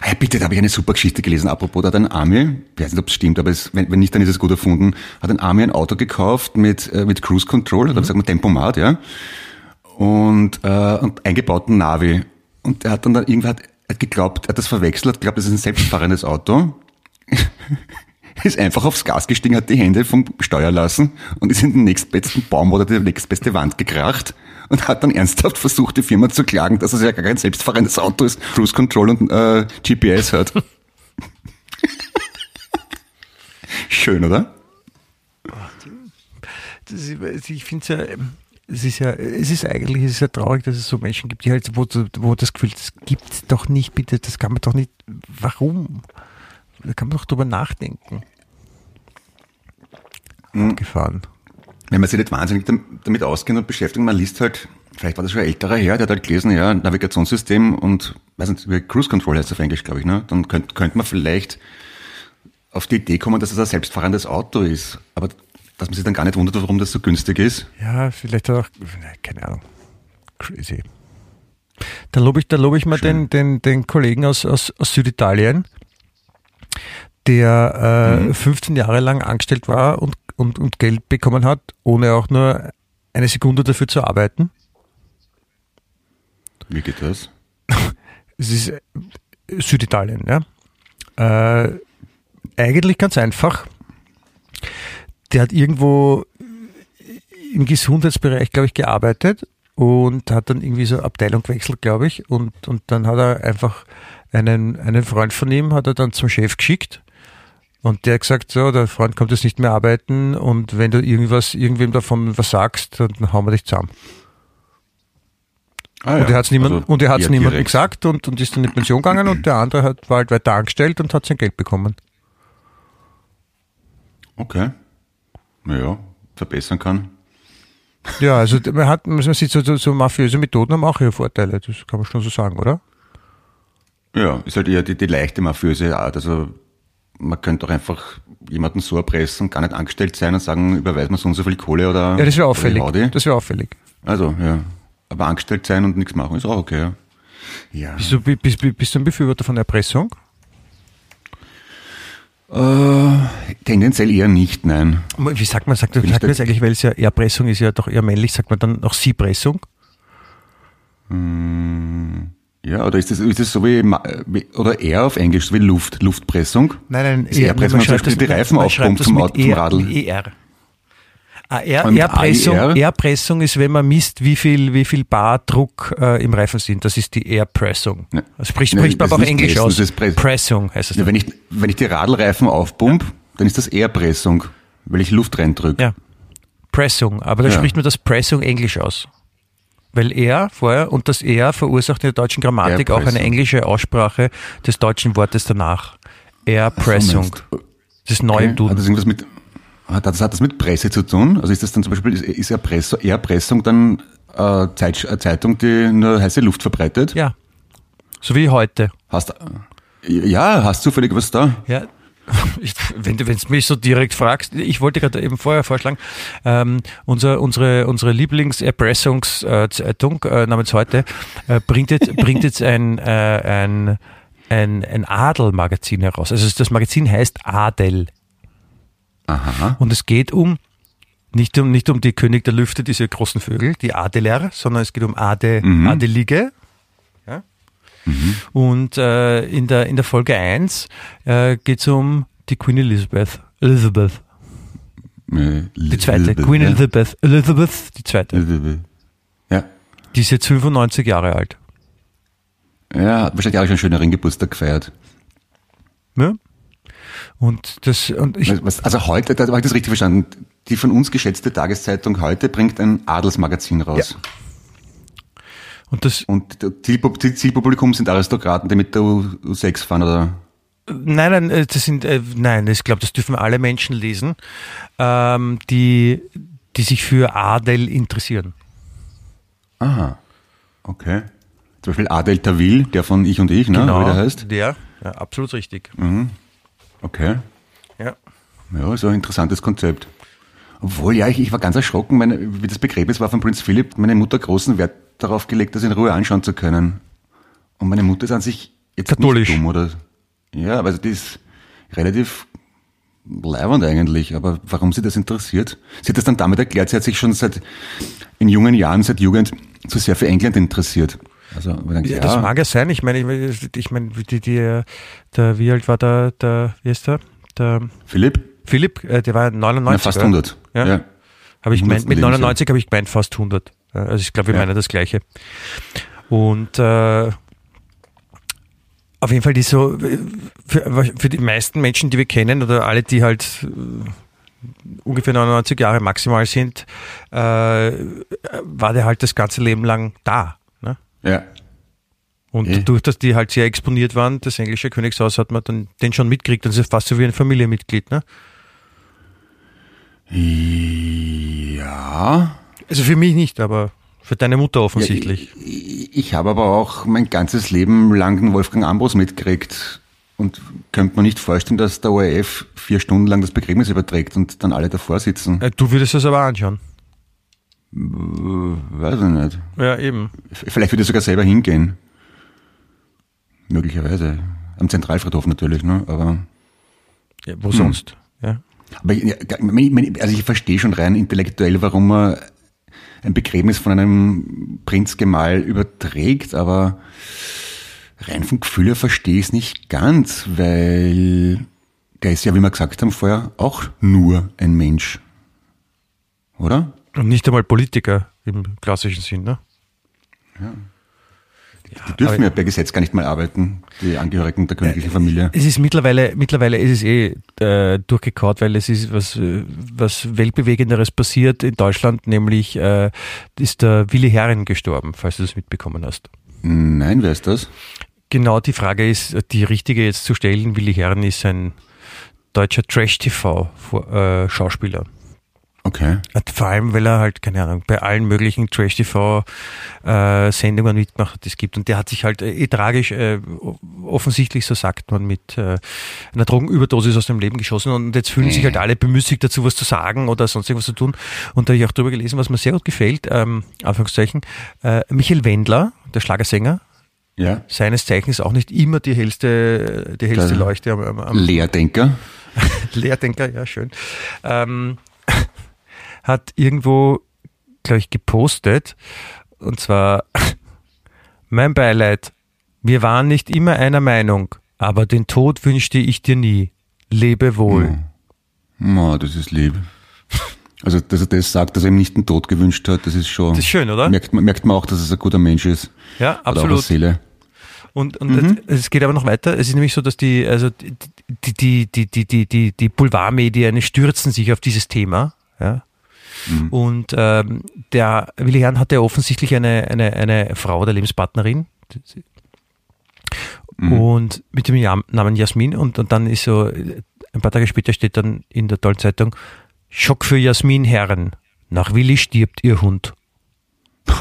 Ah ja, bitte, da habe ich eine super Geschichte gelesen. Apropos, da hat ein Ami, ich weiß nicht, ob es stimmt, aber es, wenn, wenn nicht, dann ist es gut erfunden, hat ein Ami ein Auto gekauft mit, äh, mit Cruise Control, oder sagt man Tempomat, ja, und, äh, und eingebauten Navi. Und er hat dann, dann irgendwie hat, hat geglaubt, er hat das verwechselt, hat geglaubt, das ist ein selbstfahrendes Auto. ist einfach aufs Gas gestiegen, hat die Hände vom Steuer lassen und ist in den nächstbesten Baum oder die nächstbeste Wand gekracht und hat dann ernsthaft versucht, die Firma zu klagen, dass es ja gar kein selbstfahrendes Auto ist, Cruise Control und äh, GPS hat. Schön, oder? Ist, ich finde es ja, es ist ja, es ist eigentlich, es ist ja traurig, dass es so Menschen gibt, die halt, wo, wo das Gefühl, das gibt's doch nicht, bitte, das kann man doch nicht, warum? Da kann man doch drüber nachdenken. Abgefahren. Wenn man sich nicht wahnsinnig dam- damit auskennt und beschäftigt, man liest halt, vielleicht war das schon ein älterer Herr, der hat halt gelesen, ja, Navigationssystem und, weiß nicht, wie Cruise Control heißt das auf Englisch, glaube ich, ne? Dann könnte könnte man vielleicht auf die Idee kommen, dass es ein selbstfahrendes Auto ist. Aber dass man sich dann gar nicht wundert, warum das so günstig ist. Ja, vielleicht auch, ne, keine Ahnung. Crazy. Dann lobe ich, lobe ich mal den, den, den Kollegen aus, aus, aus Süditalien, der äh, 15 Jahre lang angestellt war und, und, und Geld bekommen hat, ohne auch nur eine Sekunde dafür zu arbeiten. Wie geht das? Es ist äh, Süditalien, ja. Äh, eigentlich ganz einfach. Der hat irgendwo im Gesundheitsbereich, glaube ich, gearbeitet und hat dann irgendwie so Abteilung gewechselt, glaube ich. Und, und dann hat er einfach einen, einen Freund von ihm, hat er dann zum Chef geschickt. Und der hat gesagt, so, der Freund kommt jetzt nicht mehr arbeiten und wenn du irgendwas, irgendwem davon was sagst, dann hauen wir dich zusammen. Ah, Und er hat es niemand, also und er hat's eher niemandem direkt. gesagt und, und ist dann in Pension gegangen und der andere hat, war halt weiter angestellt und hat sein Geld bekommen. Okay. Naja, verbessern kann. Ja, also man hat, man sieht so, so, so mafiöse Methoden haben auch ihre Vorteile, das kann man schon so sagen, oder? Ja, ist halt eher die, die leichte mafiöse Art. Also man könnte doch einfach jemanden so erpressen, gar nicht angestellt sein und sagen, überweist man so und so viel Kohle oder. Ja, das wäre auffällig. Das wäre auffällig. Also, ja. Aber angestellt sein und nichts machen ist auch okay, ja. Ja. Bist du, bist, bist, du ein Befürworter von Erpressung? Äh, tendenziell eher nicht, nein. Wie sagt man, sagt, sagt man da- jetzt eigentlich, weil es ja Erpressung ist ja doch eher männlich, sagt man dann noch Sie-Pressung? Hm, Ja, oder ist das, ist das so wie, oder eher auf Englisch, so wie Luft, Luftpressung? Nein, nein, Das Airpressung, man zum die Reifen man schreibt aufpumpt das vom, mit Auto, vom ER, Radl. ER. Ah, Air, Airpressung, AIR? Airpressung ist, wenn man misst, wie viel, wie viel Bar Druck äh, im Reifen sind. Das ist die Airpressung. Ja. Also spricht, spricht man das aber auch ist Englisch Pressen, aus. das ist Press- Pressung heißt es. Ja, wenn ich, wenn ich die Radlreifen aufpump, dann ist das Airpressung, weil ich Luft reindrücke. Ja. Pressung, aber da Ja. spricht man das Pressung Englisch aus. Weil er vorher und das er verursacht in der deutschen Grammatik auch eine englische Aussprache des deutschen Wortes danach. Airpressung. meinst du? Das ist neu im Okay. Hat Duden. das irgendwas mit, hat das, hat das mit Presse zu tun? Also ist das dann zum Beispiel, ist, ist Erpressung, Erpressung dann äh, Zeit, eine Zeitung, die nur heiße Luft verbreitet? Ja. So wie heute. Hast, ja, hast du zufällig was da? Ja, ich, wenn du wenn's mich so direkt fragst, ich wollte gerade eben vorher vorschlagen, ähm, unser, unsere, unsere Lieblings-Erpressungszeitung äh, namens heute äh, bringt jetzt, bringt jetzt ein, äh, ein, ein, ein Adel-Magazin heraus. Also das Magazin heißt Adel Aha. und es geht um nicht um, nicht um die König der Lüfte, diese großen Vögel, die Adeler, sondern es geht um Ade, Mhm. Adelige. Ja? Und äh, in, der, in der Folge 1 äh, geht es um die Queen Elizabeth. Elizabeth. Äh, Die zweite. Queen Elizabeth. Elizabeth, die zweite. Ja. Die ist jetzt 95 Jahre alt. Ja, hat wahrscheinlich auch schon einen schöneren Geburtstag gefeiert. Ja? Und das, und ich, Was- also heute, da habe ich das richtig verstanden, die von uns geschätzte Tageszeitung heute bringt ein Adelsmagazin raus. Und das, Und die Zielpublikum sind Aristokraten, die mit der U U6 fahren, oder? nein, nein, äh, das sind, äh, nein, ich glaube, das dürfen alle Menschen lesen, ähm, die, die sich für Adel interessieren. Aha. Okay. Zum Beispiel Adel Tawil, der von Ich und Ich, ne? Wie der heißt. Der, ja, absolut richtig. Okay. Ja. Ja, so ein interessantes Konzept. Obwohl, ja, ich, ich war ganz erschrocken, meine, wie das Begräbnis war von Prinz Philipp, meine Mutter großen Wert darauf gelegt, das in Ruhe anschauen zu können. Und meine Mutter ist an sich jetzt Katholisch. nicht dumm, oder? Ja, also die ist relativ leibend eigentlich, aber warum sie das interessiert? Sie hat das dann damit erklärt, sie hat sich schon seit, in jungen Jahren, seit Jugend, zu sehr für England interessiert. Also, denkt, Ja, ja, das mag ja sein. Ich meine, ich, meine, die, die, der, wie alt war der, der, wie ist der? Der Philipp, Philipp, äh, der war 99. na, fast oder? 100. Ja. ja. Habe ich gemeint, mit 100. 99 habe ich gemeint fast 100. Also ich glaube, wir Ja. meinen das Gleiche. Und äh, auf jeden Fall die so, für, für die meisten Menschen, die wir kennen oder alle, die halt äh, ungefähr 99 Jahre maximal sind, äh, war der halt das ganze Leben lang da. Ne? Ja. Und Eh. durch, dass die halt sehr exponiert waren, das englische Königshaus, hat man dann den schon mitgekriegt. Das ist fast so wie ein Familienmitglied. Ne? Ja. Also für mich nicht, aber für deine Mutter offensichtlich. Ich, ich habe aber auch mein ganzes Leben lang den Wolfgang Ambros mitgekriegt und könnte mir nicht vorstellen, dass der ORF vier Stunden lang das Begräbnis überträgt und dann alle davor sitzen. Äh, Du würdest das aber anschauen. Weiß ich nicht. Ja, eben. Vielleicht würde ich sogar selber hingehen. Möglicherweise. Am Zentralfriedhof natürlich, ne? Aber, Ja, wo sonst? Ja. aber ja, also ich verstehe schon rein intellektuell, warum man ein Begräbnis von einem Prinzgemahl überträgt, aber rein vom Gefühl her verstehe ich es nicht ganz, weil der ist ja, wie wir gesagt haben vorher, auch nur ein Mensch. Oder? Und nicht einmal Politiker im klassischen Sinn, ne? Die dürfen ja per Gesetz gar nicht mal arbeiten, die Angehörigen der königlichen Familie. Es ist mittlerweile, mittlerweile ist es eh äh, durchgekaut, weil es ist was, äh, was Weltbewegenderes passiert in Deutschland, nämlich äh, ist der Willi Herren gestorben, falls du das mitbekommen hast. Nein, wer ist das? Genau, die Frage ist, die richtige jetzt zu stellen. Willi Herren ist ein deutscher Trash-TV-Schauspieler. Okay. Vor allem, weil er halt, keine Ahnung, bei allen möglichen Trash-TV-Sendungen mitgemacht hat, die es gibt. Und der hat sich halt äh, eh tragisch, äh, offensichtlich, so sagt man, mit äh, einer Drogenüberdosis aus dem Leben geschossen. Und jetzt fühlen sich halt alle bemüßigt dazu, was zu sagen oder sonst irgendwas zu tun. Und da habe ich auch drüber gelesen, was mir sehr gut gefällt, ähm, Anführungszeichen, äh, Michael Wendler, der Schlagersänger, Ja. seines Zeichens auch nicht immer die hellste, die hellste Der Leuchte am, am, am Lehrdenker. Lehrdenker, ja, schön. Ähm, hat irgendwo, glaube ich, gepostet. Und zwar, mein Beileid. Wir waren nicht immer einer Meinung, aber den Tod wünschte ich dir nie. Lebe wohl. Oh, das ist lieb. Also, dass er das sagt, dass er ihm nicht den Tod gewünscht hat, das ist schon. Das ist schön, oder? Merkt man, merkt man auch, dass es ein guter Mensch ist. Ja, Oder auch absolut. eine Seele. Und, und es geht aber noch weiter. Es ist nämlich so, dass die, also die, die, die, die, die, die, die Boulevardmedien stürzen sich auf dieses Thema. Ja. Und ähm, der Willi Herrn hatte offensichtlich eine, eine, eine Frau oder Lebenspartnerin. Und mit dem Namen Jasmin. Und, und dann ist so, ein paar Tage später steht dann in der tollen Zeitung, Schock für Jasmin Herren. Nach Willi stirbt ihr Hund.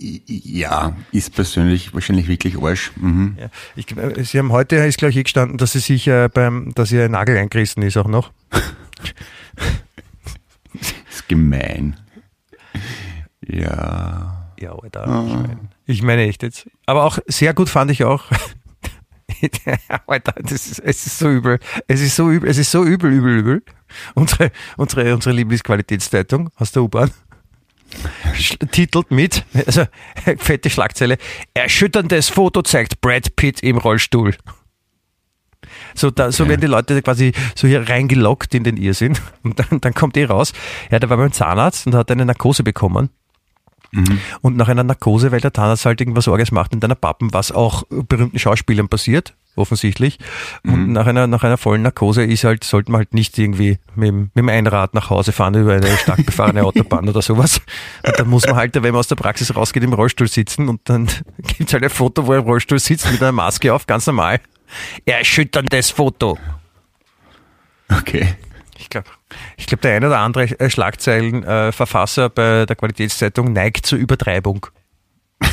Ja, ist persönlich wahrscheinlich wirklich Arsch. Mhm. Ja, ich, Sie haben heute, ist glaube ich eh gestanden, dass Sie sich äh, beim, dass Ihr Nagel eingerissen ist auch noch. Gemein. Ja. Ja, Alter. Ich meine ich meine echt jetzt. Aber auch sehr gut fand ich auch. Alter, das ist, es ist so übel. Es ist so übel, es ist so übel, übel, übel. Unsere, unsere, unsere Lieblingsqualitätszeitung aus der U-Bahn. titelt mit, also fette Schlagzeile, erschütterndes Foto zeigt Brad Pitt im Rollstuhl. So, da, so ja. werden die Leute quasi so hier reingelockt in den Irrsinn. Und dann, dann kommt eh raus. Ja, der war beim Zahnarzt und hat eine Narkose bekommen. Mhm. Und nach einer Narkose, weil der Zahnarzt halt irgendwas Orges macht in deiner Pappen, was auch berühmten Schauspielern passiert, offensichtlich. Mhm. Und nach einer, nach einer vollen Narkose ist halt, sollte man halt nicht irgendwie mit, mit dem Einrad nach Hause fahren über eine stark befahrene Autobahn oder sowas. Und dann muss man halt, wenn man aus der Praxis rausgeht, im Rollstuhl sitzen und dann gibt's halt ein Foto, wo er im Rollstuhl sitzt mit einer Maske auf, ganz normal. Erschütterndes Foto. Okay. Ich glaube, ich glaub, der eine oder andere äh, Schlagzeilenverfasser äh, bei der Qualitätszeitung neigt zur Übertreibung.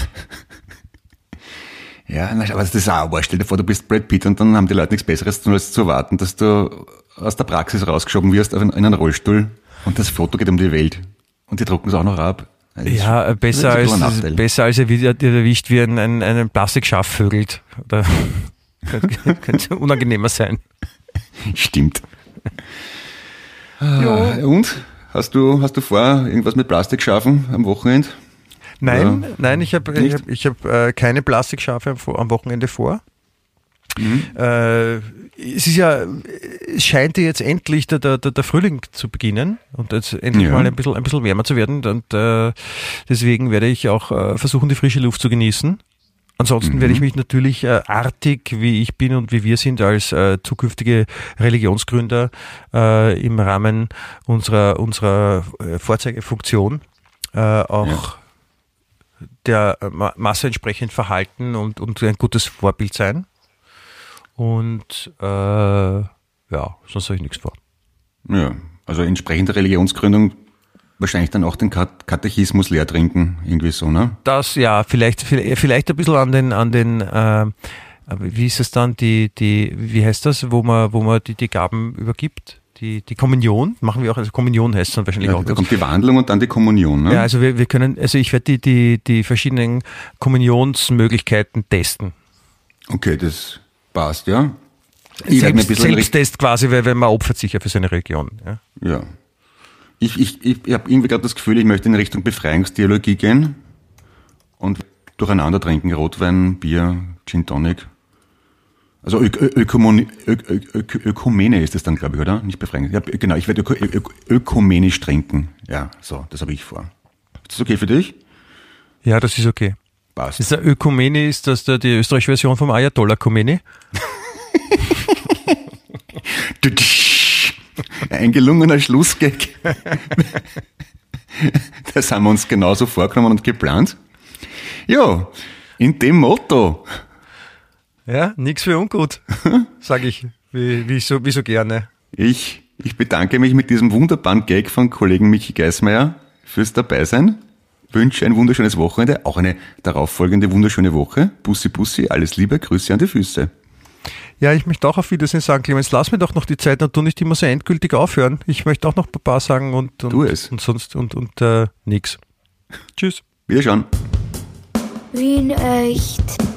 ja, aber das ist auch. Stell dir vor, du bist Brad Pitt und dann haben die Leute nichts Besseres zu tun, als zu erwarten, dass du aus der Praxis rausgeschoben wirst in einen Rollstuhl und das Foto geht um die Welt. Und die drucken es auch noch ab. Das ja, besser als, besser als er wieder erwischt wie ein, ein, ein Plastikschaf vögelt. Oder könnte, könnte unangenehmer sein. Stimmt. Ja. Und? Hast du, hast du vor, irgendwas mit Plastik schaffen am Wochenende? Nein, Oder nein, ich habe ich hab, ich hab, äh, keine Plastikschafe am, am Wochenende vor. Mhm. Äh, es ist ja, es scheint jetzt endlich der, der, der Frühling zu beginnen und jetzt endlich ja. mal ein bisschen, ein bisschen wärmer zu werden und äh, deswegen werde ich auch äh, versuchen, die frische Luft zu genießen. Ansonsten mhm. werde ich mhm. mich natürlich äh, artig, wie ich bin und wie wir sind, als äh, zukünftige Religionsgründer äh, im Rahmen unserer, unserer äh, Vorzeigefunktion äh, auch ja. der Masse entsprechend verhalten und, und ein gutes Vorbild sein. Und äh, ja, sonst habe ich nichts vor. Ja, also entsprechende Religionsgründung wahrscheinlich dann auch den Katechismus leer trinken, irgendwie so, ne? Das, ja, vielleicht, vielleicht ein bisschen an den, an den, äh, wie ist es dann, die, die, wie heißt das, wo man, wo man die, die Gaben übergibt? Die, die Kommunion machen wir auch, also Kommunion heißt es dann wahrscheinlich ja, auch. Da kommt die Wandlung und dann die Kommunion, ne? Ja, also wir, wir können, also ich werde die, die, die verschiedenen Kommunionsmöglichkeiten testen. Okay, das passt, ja. Ich Selbst, Selbsttest quasi, weil, weil man opfert sich ja für seine Religion. Ja. ja. Ich, ich, ich habe irgendwie gerade das Gefühl, ich möchte in Richtung Befreiungstheologie gehen und durcheinander trinken, Rotwein, Bier, Gin Tonic. Also Ö Ökumene, Ö Ö Ökumene ist das dann, glaube ich, oder? Nicht Befreiung. Ja, genau, ich werde Öko Ö ökumenisch trinken. Ja, so, das habe ich vor. Ist das okay für dich? Ja, das ist okay. Passt. Ist der Ökumene, ist das der, die österreichische Version vom Ayatollah Khomeini? Ein gelungener Schlussgag. das haben wir uns genauso vorgenommen und geplant. Ja, in dem Motto. Ja, nix für ungut, sage ich, wie, wie, so, wie so gerne. Ich, ich bedanke mich mit diesem wunderbaren Gag von Kollegen Michi Geismeier fürs Dabeisein. Wünsche ein wunderschönes Wochenende, auch eine darauffolgende wunderschöne Woche. Bussi, Bussi, alles Liebe, Grüße an die Füße. Ja, ich möchte auch auf Wiedersehen sagen, Clemens, lass mir doch noch die Zeit und tu nicht immer so endgültig aufhören. Ich möchte auch noch Papa sagen und, und, und sonst und, und äh, nix. Tschüss. Wiederschauen. Wien echt.